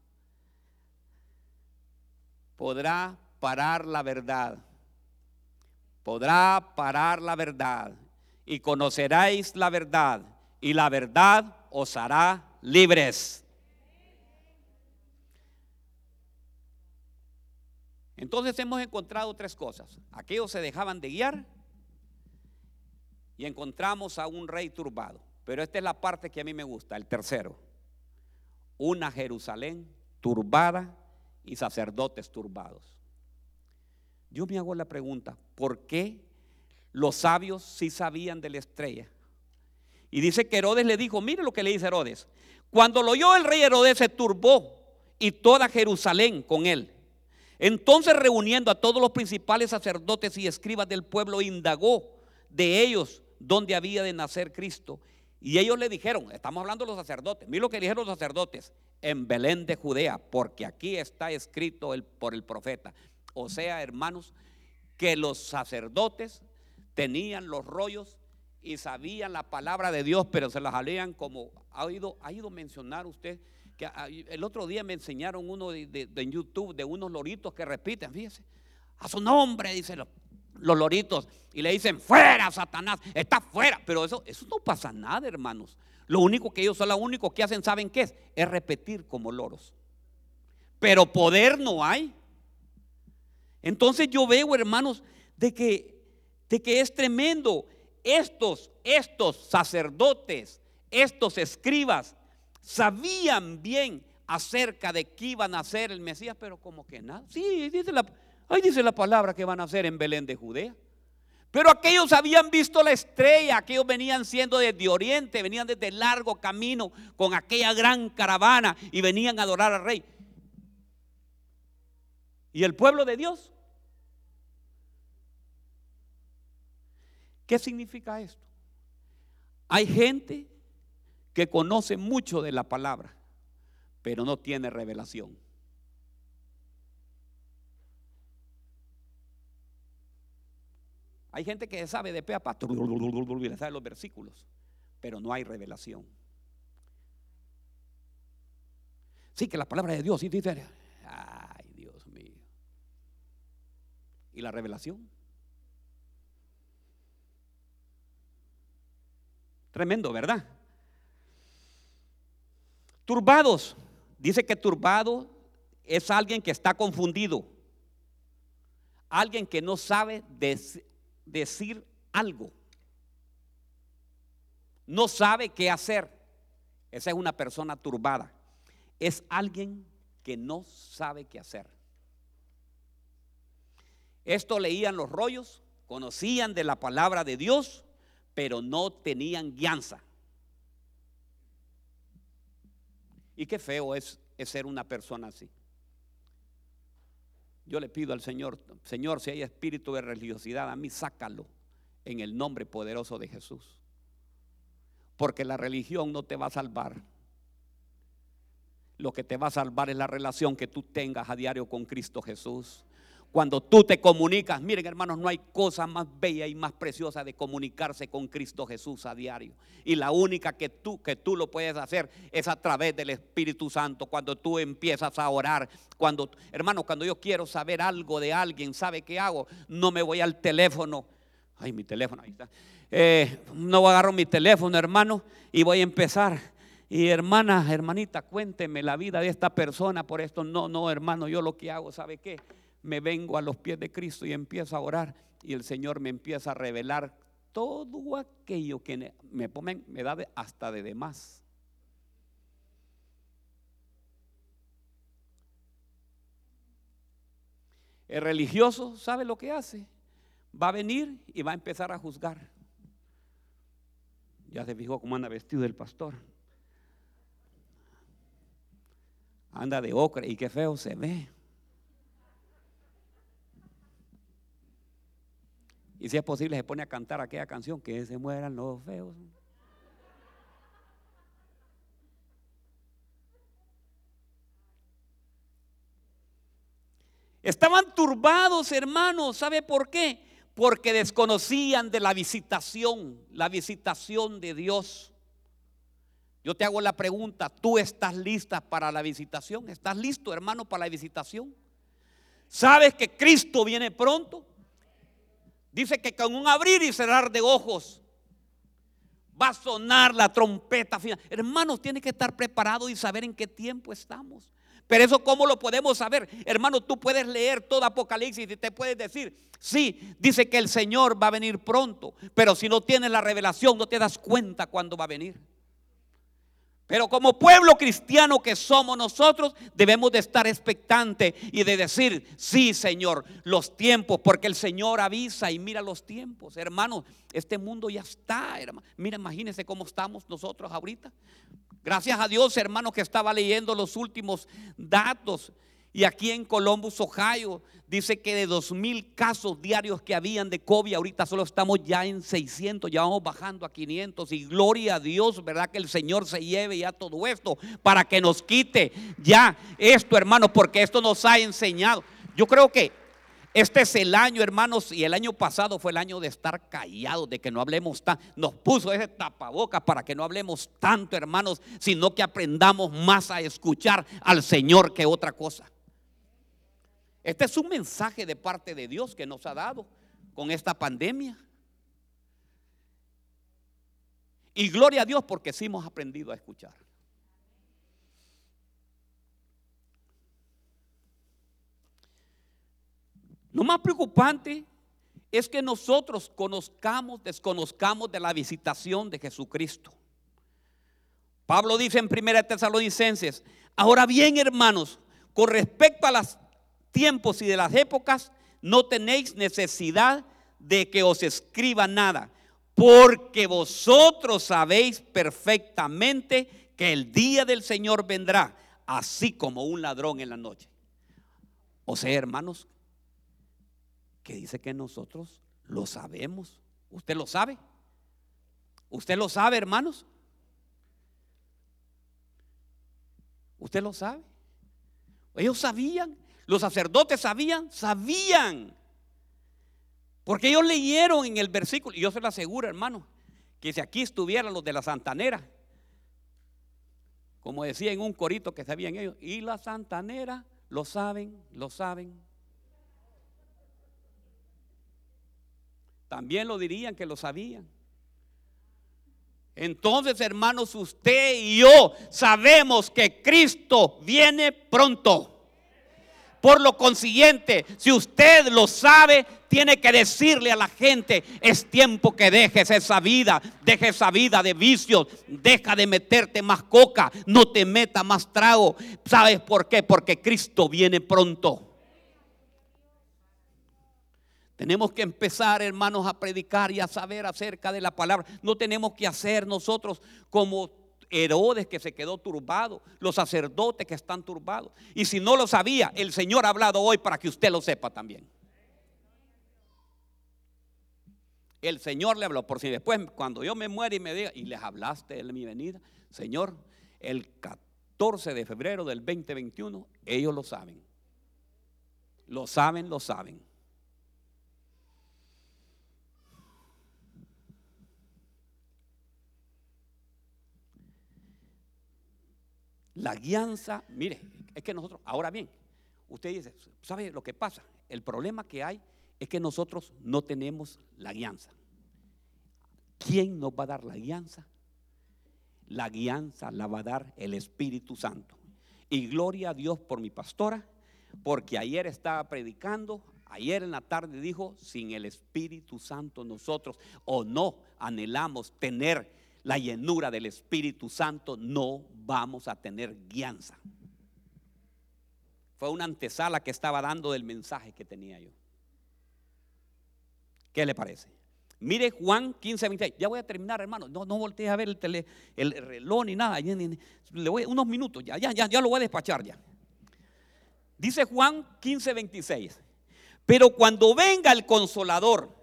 podrá parar la verdad. Podrá parar la verdad. Y conoceréis la verdad. Y la verdad os hará libres. Entonces hemos encontrado tres cosas. Aquellos se dejaban de guiar y encontramos a un rey turbado. Pero esta es la parte que a mí me gusta, el tercero. Una Jerusalén turbada y sacerdotes turbados. Yo me hago la pregunta, ¿por qué los sabios sí sabían de la estrella? Y dice que Herodes le dijo, mire lo que le dice Herodes. Cuando lo oyó el rey Herodes se turbó y toda Jerusalén con él. Entonces reuniendo a todos los principales sacerdotes y escribas del pueblo, indagó de ellos dónde había de nacer Cristo. Y ellos le dijeron, estamos hablando de los sacerdotes, mira lo que dijeron los sacerdotes, en Belén de Judea, porque aquí está escrito por el profeta. O sea, hermanos, que los sacerdotes tenían los rollos y sabían la palabra de Dios, pero se las salían como ha ido, ha ido mencionar usted Ah, el otro día me enseñaron uno de, YouTube de unos loritos que repiten, fíjese. A su nombre, dicen los, los loritos. Y le dicen, fuera, Satanás, está fuera. Pero eso, eso no pasa nada, hermanos. Lo único que ellos son lo único que hacen, ¿saben qué es? Es repetir como loros. Pero poder no hay. Entonces yo veo, hermanos, de que, de que es tremendo. Estos, estos sacerdotes, estos escribas, sabían bien acerca de que iban a hacer el Mesías, pero como que nada. Sí, dice la, ahí dice la palabra que van a hacer en Belén de Judea. Pero aquellos habían visto la estrella, aquellos venían siendo desde Oriente, venían desde largo camino con aquella gran caravana y venían a adorar al rey. ¿Y el pueblo de Dios? ¿Qué significa esto? Hay gente que conoce mucho de la palabra, pero no tiene revelación. Hay gente que sabe de pe a y sabe los versículos, pero no hay revelación. Sí, que la palabra de Dios, sí dice, ay Dios mío. ¿Y la revelación? Tremendo, ¿verdad? Turbados. Dice que turbado es alguien que está confundido. Alguien que no sabe decir algo. No sabe qué hacer. Esa es una persona turbada. Es alguien que no sabe qué hacer. Esto leían los rollos, conocían de la palabra de Dios, pero no tenían guianza. Y qué feo es, es ser una persona así. Yo le pido al Señor, Señor, si hay espíritu de religiosidad, a mí sácalo en el nombre poderoso de Jesús. Porque la religión no te va a salvar. Lo que te va a salvar es la relación que tú tengas a diario con Cristo Jesús. Cuando tú te comunicas, miren hermanos, no hay cosa más bella y más preciosa de comunicarse con Cristo Jesús a diario. Y la única que tú, que tú lo puedes hacer es a través del Espíritu Santo. Cuando tú empiezas a orar, cuando, hermanos, cuando yo quiero saber algo de alguien, ¿sabe qué hago? No me voy al teléfono. Ay, mi teléfono, ahí está. Eh, no agarro mi teléfono, hermano, y voy a empezar. Y hermana, hermanita, cuénteme la vida de esta persona por esto. No, no, hermano, yo lo que hago, ¿sabe qué? Me vengo a los pies de Cristo y empiezo a orar y el Señor me empieza a revelar todo aquello que me ponen, me da hasta de demás. El religioso sabe lo que hace. Va a venir y va a empezar a juzgar. Ya se fijó cómo anda vestido el pastor. Anda de ocre y qué feo se ve. Y si es posible, se pone a cantar aquella canción que se mueran los feos. Estaban turbados, hermanos. ¿Sabe por qué? Porque desconocían de la visitación, la visitación de Dios. Yo te hago la pregunta, ¿tú estás lista para la visitación? ¿Estás listo, hermano, para la visitación? ¿Sabes que Cristo viene pronto? Dice que con un abrir y cerrar de ojos va a sonar la trompeta final. Hermanos, tiene que estar preparado y saber en qué tiempo estamos. Pero eso, ¿cómo lo podemos saber? Hermano, tú puedes leer todo Apocalipsis y te puedes decir, sí, dice que el Señor va a venir pronto. Pero si no tienes la revelación, no te das cuenta cuándo va a venir. Pero como pueblo cristiano que somos nosotros, debemos de estar expectantes y de decir, sí Señor, los tiempos, porque el Señor avisa y mira los tiempos. Hermanos, este mundo ya está. hermano. Mira, imagínense cómo estamos nosotros ahorita. Gracias a Dios, hermano, que estaba leyendo los últimos datos. Y aquí en Columbus, Ohio, dice que de dos mil casos diarios que habían de COVID, ahorita solo estamos ya en 600, ya vamos bajando a 500. Y gloria a Dios, ¿verdad? Que el Señor se lleve ya todo esto para que nos quite ya esto, hermano, porque esto nos ha enseñado. Yo creo que Este es el año, hermanos, y el año pasado fue el año de estar callados, de que no hablemos tanto. Nos puso ese tapabocas para que no hablemos tanto, hermanos, sino que aprendamos más a escuchar al Señor que otra cosa. Este es un mensaje de parte de Dios que nos ha dado con esta pandemia. Y gloria a Dios porque sí hemos aprendido a escuchar. Lo más preocupante es que nosotros conozcamos, desconozcamos de la visitación de Jesucristo. Pablo dice en 1 Tesalonicenses, ahora bien hermanos, con respecto a los tiempos y de las épocas, no tenéis necesidad de que os escriba nada, porque vosotros sabéis perfectamente que el día del Señor vendrá, así como un ladrón en la noche. O sea, hermanos, que dice que nosotros lo sabemos. ¿Usted lo sabe? ¿Usted lo sabe, hermanos? ¿Usted lo sabe? Ellos sabían, los sacerdotes sabían, sabían. Porque ellos leyeron en el versículo, y yo se lo aseguro, hermano, que si aquí estuvieran los de la Santanera, como decía en un corito que sabían ellos, y la Santanera lo saben, lo saben, También lo dirían que lo sabían. Entonces, hermanos, usted y yo sabemos que Cristo viene pronto. Por lo consiguiente, si usted lo sabe, tiene que decirle a la gente, es tiempo que dejes esa vida, deje esa vida de vicios, deja de meterte más coca, no te meta más trago. ¿Sabes por qué? Porque Cristo viene pronto. Tenemos que empezar, hermanos, a predicar y a saber acerca de la palabra. No tenemos que hacer nosotros como Herodes que se quedó turbado, los sacerdotes que están turbados. Y si no lo sabía, el Señor ha hablado hoy para que usted lo sepa también. El Señor le habló, por si después cuando yo me muera y me diga, y les hablaste de mi venida, Señor, el 14 de febrero del 2021, ellos lo saben. Lo saben, lo saben. La guianza, mire, es que nosotros, ahora bien, usted dice, ¿sabe lo que pasa? El problema que hay es que nosotros no tenemos la guianza. ¿Quién nos va a dar la guianza? La guianza la va a dar el Espíritu Santo. Y gloria a Dios por mi pastora, porque ayer estaba predicando, ayer en la tarde dijo, sin el Espíritu Santo nosotros o no anhelamos tener la llenura del Espíritu Santo, no vamos a tener guianza. Fue una antesala que estaba dando del mensaje que tenía yo. ¿Qué le parece? Mire Juan 15, 26. Ya voy a terminar, hermano. No, no volteé a ver el, tele, el reloj ni nada. Le voy unos minutos, ya, ya, ya, ya lo voy a despachar ya. Dice Juan 15, 26. Pero cuando venga el consolador,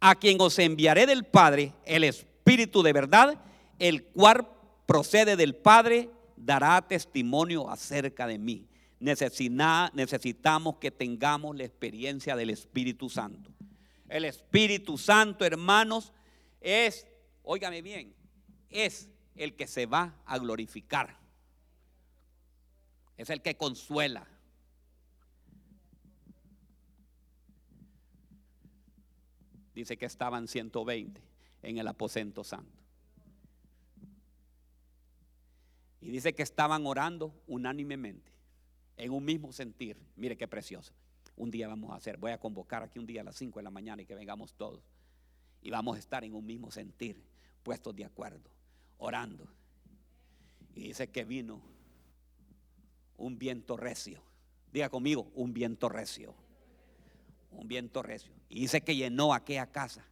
a quien os enviaré del Padre, el Espíritu Espíritu de verdad, el cual procede del Padre, dará testimonio acerca de mí. necesitamos que tengamos la experiencia del Espíritu Santo. El Espíritu Santo, hermanos, es, óigame bien, es el que se va a glorificar. Es el que consuela. Dice que estaban 120 en el aposento santo. Y dice que estaban orando unánimemente, en un mismo sentir. Mire qué precioso. Un día vamos a hacer, voy a convocar aquí un día a las 5 de la mañana y que vengamos todos. Y vamos a estar en un mismo sentir, puestos de acuerdo, orando. Y dice que vino un viento recio. Diga conmigo, un viento recio. Un viento recio. Y dice que llenó aquella casa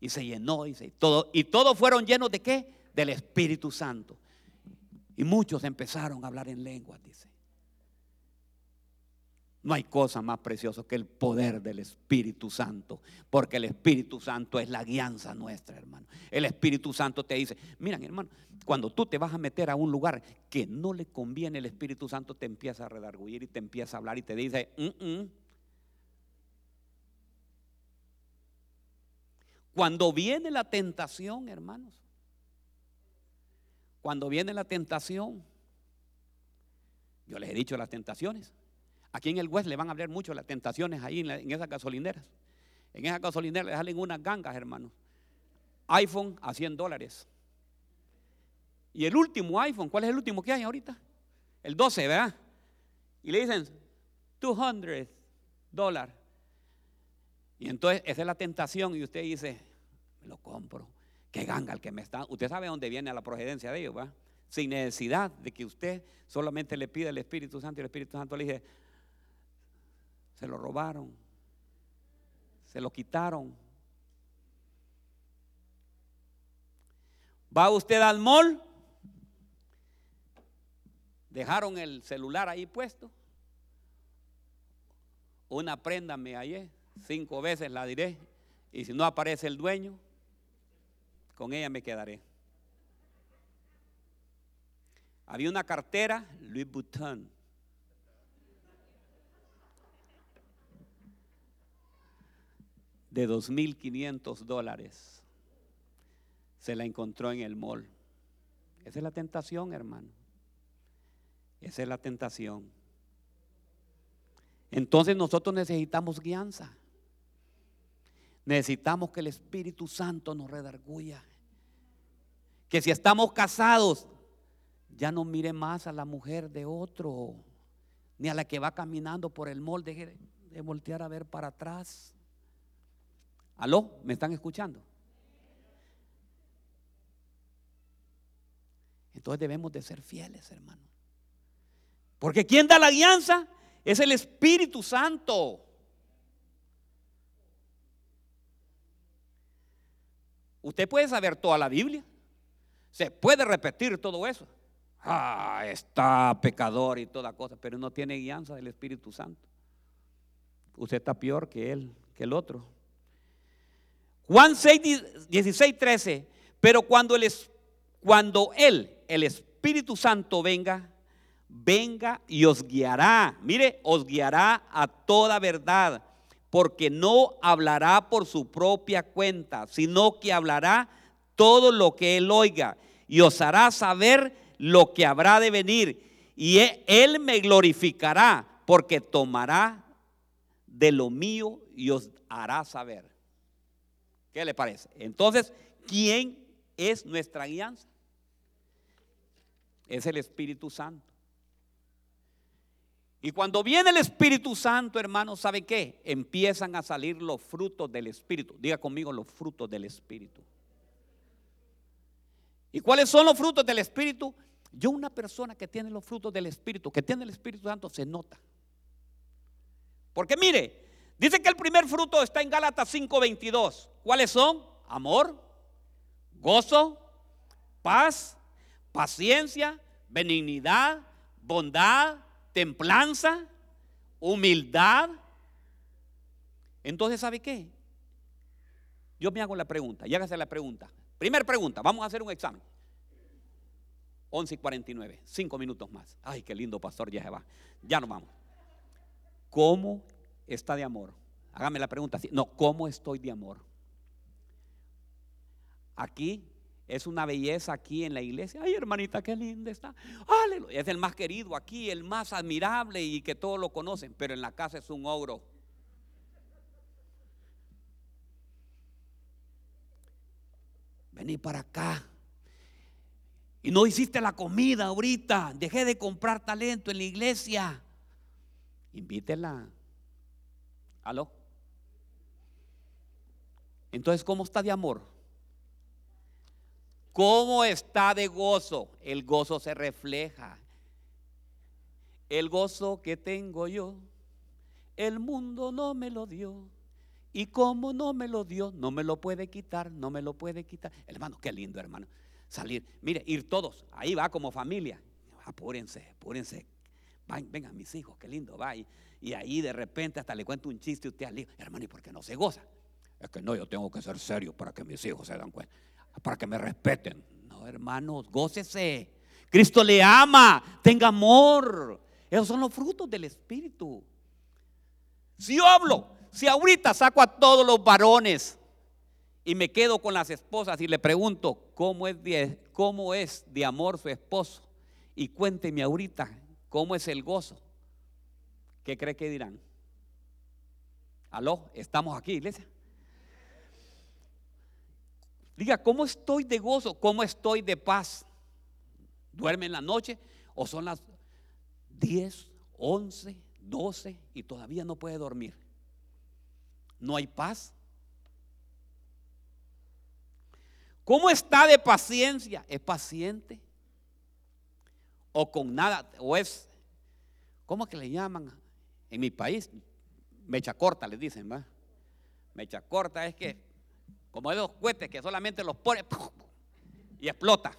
y se llenó y, todo, y todos fueron llenos de qué? Del Espíritu Santo. Y muchos empezaron a hablar en lenguas, dice. No hay cosa más preciosa que el poder del Espíritu Santo, porque el Espíritu Santo es la guianza nuestra, hermano. El Espíritu Santo te dice, miren, hermano, cuando tú te vas a meter a un lugar que no le conviene, el Espíritu Santo te empieza a redarguir y te empieza a hablar y te dice, mm, mm, Cuando viene la tentación, hermanos, cuando viene la tentación, yo les he dicho las tentaciones. Aquí en el West le van a hablar mucho las tentaciones ahí en, esas gasolineras. En esas gasolineras le salen unas gangas, hermanos. iPhone a 100 dólares. Y el último iPhone, ¿cuál es el último que hay ahorita? El 12, ¿verdad? Y le dicen 200 dólares. Y entonces esa es la tentación y usted dice, me lo compro. Qué ganga el que me está. Usted sabe dónde viene la procedencia de ellos, ¿va? Sin necesidad de que usted solamente le pida el Espíritu Santo y el Espíritu Santo le dice, se lo robaron, se lo quitaron. Va usted al mall, dejaron el celular ahí puesto. Una prenda me hallé, cinco veces la diré, y si no aparece el dueño, con ella me quedaré. Había una cartera Louis Vuitton. de 2.500 dólares. Se la encontró en el mall. Esa es la tentación, hermano. Esa es la tentación. Entonces nosotros necesitamos guianza. Necesitamos que el Espíritu Santo nos redarguya. Que si estamos casados, ya no mire más a la mujer de otro, ni a la que va caminando por el molde, deje de voltear a ver para atrás. ¿Aló? ¿Me están escuchando? Entonces debemos de ser fieles, hermano. Porque quien da la alianza es el Espíritu Santo. Usted puede saber toda la Biblia. Se puede repetir todo eso. Ah, está pecador y toda cosa, pero no tiene guianza del Espíritu Santo. Usted está peor que él, que el otro. Juan 6, 16, 13. Pero cuando él, cuando él, el Espíritu Santo venga, venga y os guiará. Mire, os guiará a toda verdad, porque no hablará por su propia cuenta, sino que hablará todo lo que él oiga y os hará saber lo que habrá de venir. Y e, él me glorificará, porque tomará de lo mío y os hará saber. ¿Qué le parece? Entonces, ¿quién es nuestra guianza? Es el Espíritu Santo. Y cuando viene el Espíritu Santo, hermanos, ¿sabe qué? Empiezan a salir los frutos del Espíritu. Diga conmigo los frutos del Espíritu. ¿Y cuáles son los frutos del Espíritu? Yo una persona que tiene los frutos del Espíritu, que tiene el Espíritu Santo, se nota. Porque mire, dice que el primer fruto está en Gálatas 5:22. ¿Cuáles son? Amor, gozo, paz, paciencia, benignidad, bondad, templanza, humildad. Entonces, ¿sabe qué? Yo me hago la pregunta, y hágase la pregunta. Primera pregunta, vamos a hacer un examen. 11 y 49, cinco minutos más. Ay, qué lindo pastor, ya se va. Ya nos vamos. ¿Cómo está de amor? Hágame la pregunta. No, ¿cómo estoy de amor? Aquí es una belleza aquí en la iglesia. Ay, hermanita, qué linda está. Aleluya. Es el más querido aquí, el más admirable y que todos lo conocen, pero en la casa es un ogro. Vení para acá. Y no hiciste la comida ahorita. Dejé de comprar talento en la iglesia. Invítela. ¿Aló? Entonces, ¿cómo está de amor? ¿Cómo está de gozo? El gozo se refleja. El gozo que tengo yo, el mundo no me lo dio. Y como no me lo dio, no me lo puede quitar, no me lo puede quitar. Hermano, qué lindo, hermano. Salir, mire, ir todos, ahí va como familia. Apúrense, apúrense. vengan mis hijos, qué lindo, va. Y, ahí de repente hasta le cuento un chiste usted al hijo, hermano, ¿y por qué no se goza? Es que no, yo tengo que ser serio para que mis hijos se dan cuenta para que me respeten. No, hermanos, gócese. Cristo le ama, tenga amor. Esos son los frutos del Espíritu. Si yo hablo, si ahorita saco a todos los varones y me quedo con las esposas y le pregunto, ¿cómo es de, cómo es de amor su esposo? Y cuénteme ahorita, ¿cómo es el gozo? ¿Qué cree que dirán? Aló, estamos aquí, iglesia. Diga, ¿cómo estoy de gozo? ¿Cómo estoy de paz? ¿Duerme en la noche? ¿O son las 10, 11, 12 y todavía no puede dormir? ¿No hay paz? ¿Cómo está de paciencia? ¿Es paciente? ¿O con nada? ¿O es, cómo que le llaman en mi país? Mecha corta, les dicen, ¿va? Mecha corta es que como esos cohetes que solamente los pone y explota.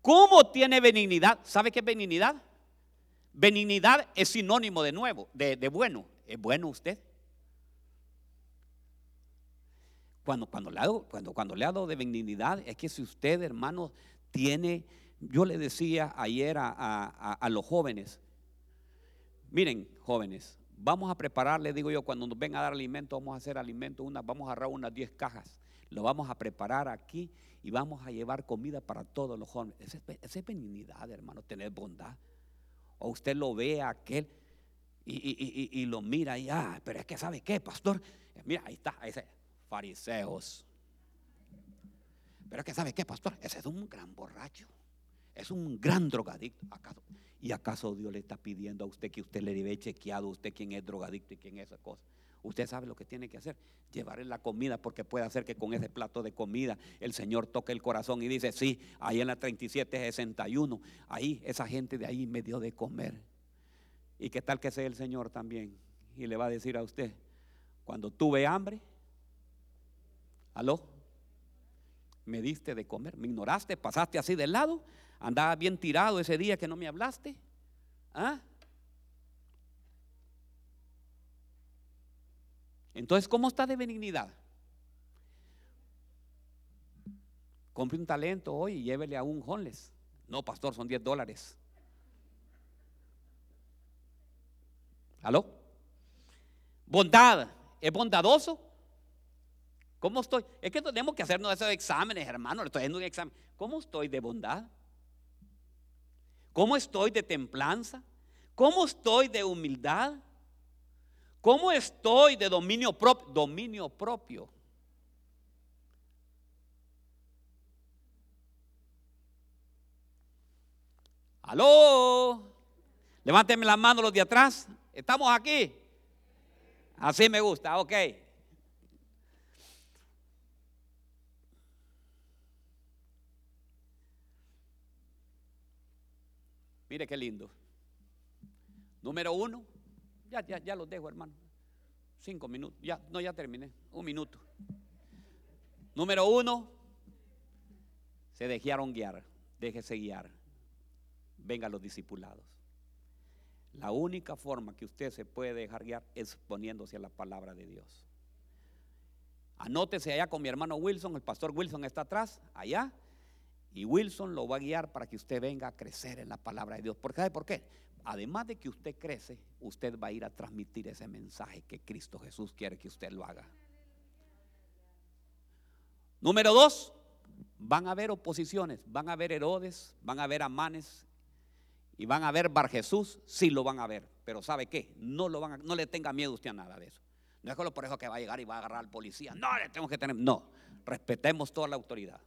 ¿Cómo tiene benignidad? ¿Sabe qué es benignidad? Benignidad es sinónimo de nuevo, de, de bueno. ¿Es bueno usted? Cuando, cuando, le hago, cuando, cuando le hablo de benignidad, es que si usted, hermano, tiene yo le decía ayer a, los jóvenes, miren jóvenes, vamos a preparar, le digo yo, cuando nos vengan a dar alimento, vamos a hacer alimento, una, vamos a agarrar unas 10 cajas, lo vamos a preparar aquí y vamos a llevar comida para todos los jóvenes. Esa es, benignidad, hermano, tener bondad. O usted lo ve a aquel y, lo mira y, ah, pero es que sabe qué, pastor, mira, ahí está, ese fariseos. Pero es que sabe qué, pastor, ese es un gran borracho. Es un gran drogadicto. ¿Y acaso Dios le está pidiendo a usted que usted le debe chequeado a usted quién es drogadicto y quién es esa cosa? Usted sabe lo que tiene que hacer, llevarle la comida porque puede hacer que con ese plato de comida el Señor toque el corazón y dice, sí, ahí en la 3761, ahí esa gente de ahí me dio de comer. ¿Y qué tal que sea el Señor también? Y le va a decir a usted, cuando tuve hambre, aló, me diste de comer, me ignoraste, pasaste así de lado, andaba bien tirado ese día que no me hablaste. ¿Ah? Entonces, ¿cómo está de benignidad? Compre un talento hoy y llévele a un homeless. No, pastor, son 10 dólares. ¿Aló? Bondad. ¿Es bondadoso? ¿Cómo estoy? Es que tenemos que hacernos esos exámenes, hermano. Estoy haciendo un examen. ¿Cómo estoy de bondad? ¿Cómo estoy de templanza? ¿Cómo estoy de humildad? ¿Cómo estoy de dominio propio? Dominio propio. Aló. Levánteme la mano los de atrás. ¿Estamos aquí? Así me gusta, ok. Mire qué lindo. Número uno, ya, ya, ya los dejo, hermano. Cinco minutos, ya, no, ya terminé. Un minuto. Número uno, se dejaron guiar. Déjese guiar. Venga los discipulados. La única forma que usted se puede dejar guiar es poniéndose a la palabra de Dios. Anótese allá con mi hermano Wilson, el pastor Wilson está atrás, allá. Y Wilson lo va a guiar para que usted venga a crecer en la palabra de Dios. ¿Por qué? ¿Por qué? Además de que usted crece, usted va a ir a transmitir ese mensaje que Cristo Jesús quiere que usted lo haga. Número dos, van a haber oposiciones, van a haber Herodes, van a haber Amanes y van a haber Bar Jesús, sí lo van a ver. Pero ¿sabe qué? No, lo van no le tenga miedo usted a nada de eso. No es solo por eso que va a llegar y va a agarrar al policía. No, le tengo que tener. No, respetemos toda la autoridad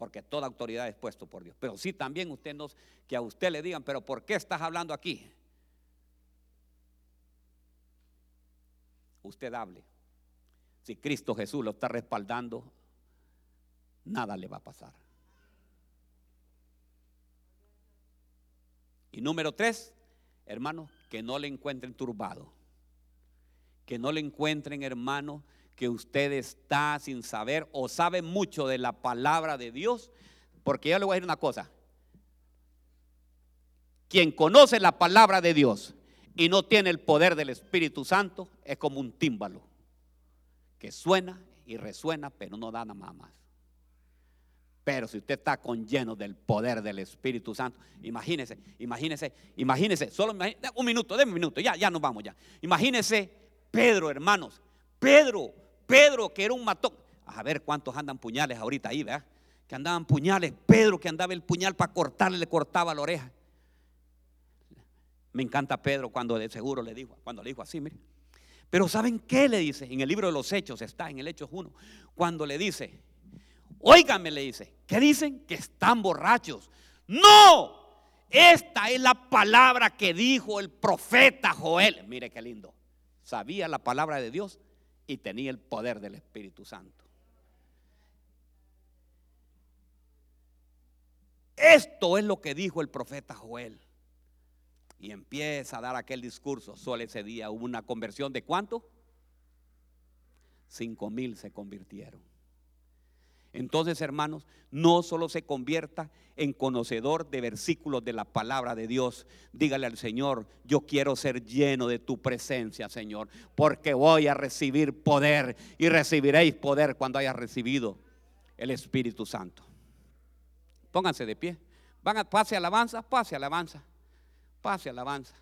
porque toda autoridad es puesto por Dios. Pero sí también usted nos, que a usted le digan, pero ¿por qué estás hablando aquí? Usted hable. Si Cristo Jesús lo está respaldando, nada le va a pasar. Y número tres, hermano, que no le encuentren turbado. Que no le encuentren, hermano, que usted está sin saber o sabe mucho de la palabra de Dios, porque yo le voy a decir una cosa. Quien conoce la palabra de Dios y no tiene el poder del Espíritu Santo es como un tímbalo que suena y resuena, pero no da nada más. Pero si usted está con lleno del poder del Espíritu Santo, imagínese, imagínese, imagínese, solo un minuto, déme un minuto, ya, ya nos vamos ya. Imagínese Pedro, hermanos, Pedro, Pedro que era un matón. A ver cuántos andan puñales ahorita ahí, ¿verdad? Que andaban puñales, Pedro que andaba el puñal para cortarle, le cortaba la oreja. Me encanta Pedro cuando de seguro le dijo, cuando le dijo así, mire. Pero ¿saben qué le dice? En el libro de los Hechos está, en el Hechos 1, cuando le dice, óigame, le dice, ¿qué dicen? Que están borrachos. No, esta es la palabra que dijo el profeta Joel. Mire qué lindo. Sabía la palabra de Dios y tenía el poder del Espíritu Santo. Esto es lo que dijo el profeta Joel y empieza a dar aquel discurso. Solo ese día hubo una conversión de cuánto? Cinco mil se convirtieron. Entonces, hermanos, no solo se convierta en conocedor de versículos de la palabra de Dios. Dígale al Señor, yo quiero ser lleno de tu presencia, Señor, porque voy a recibir poder y recibiréis poder cuando hayas recibido el Espíritu Santo. Pónganse de pie. Van a pase alabanza, pase alabanza. Pase alabanza.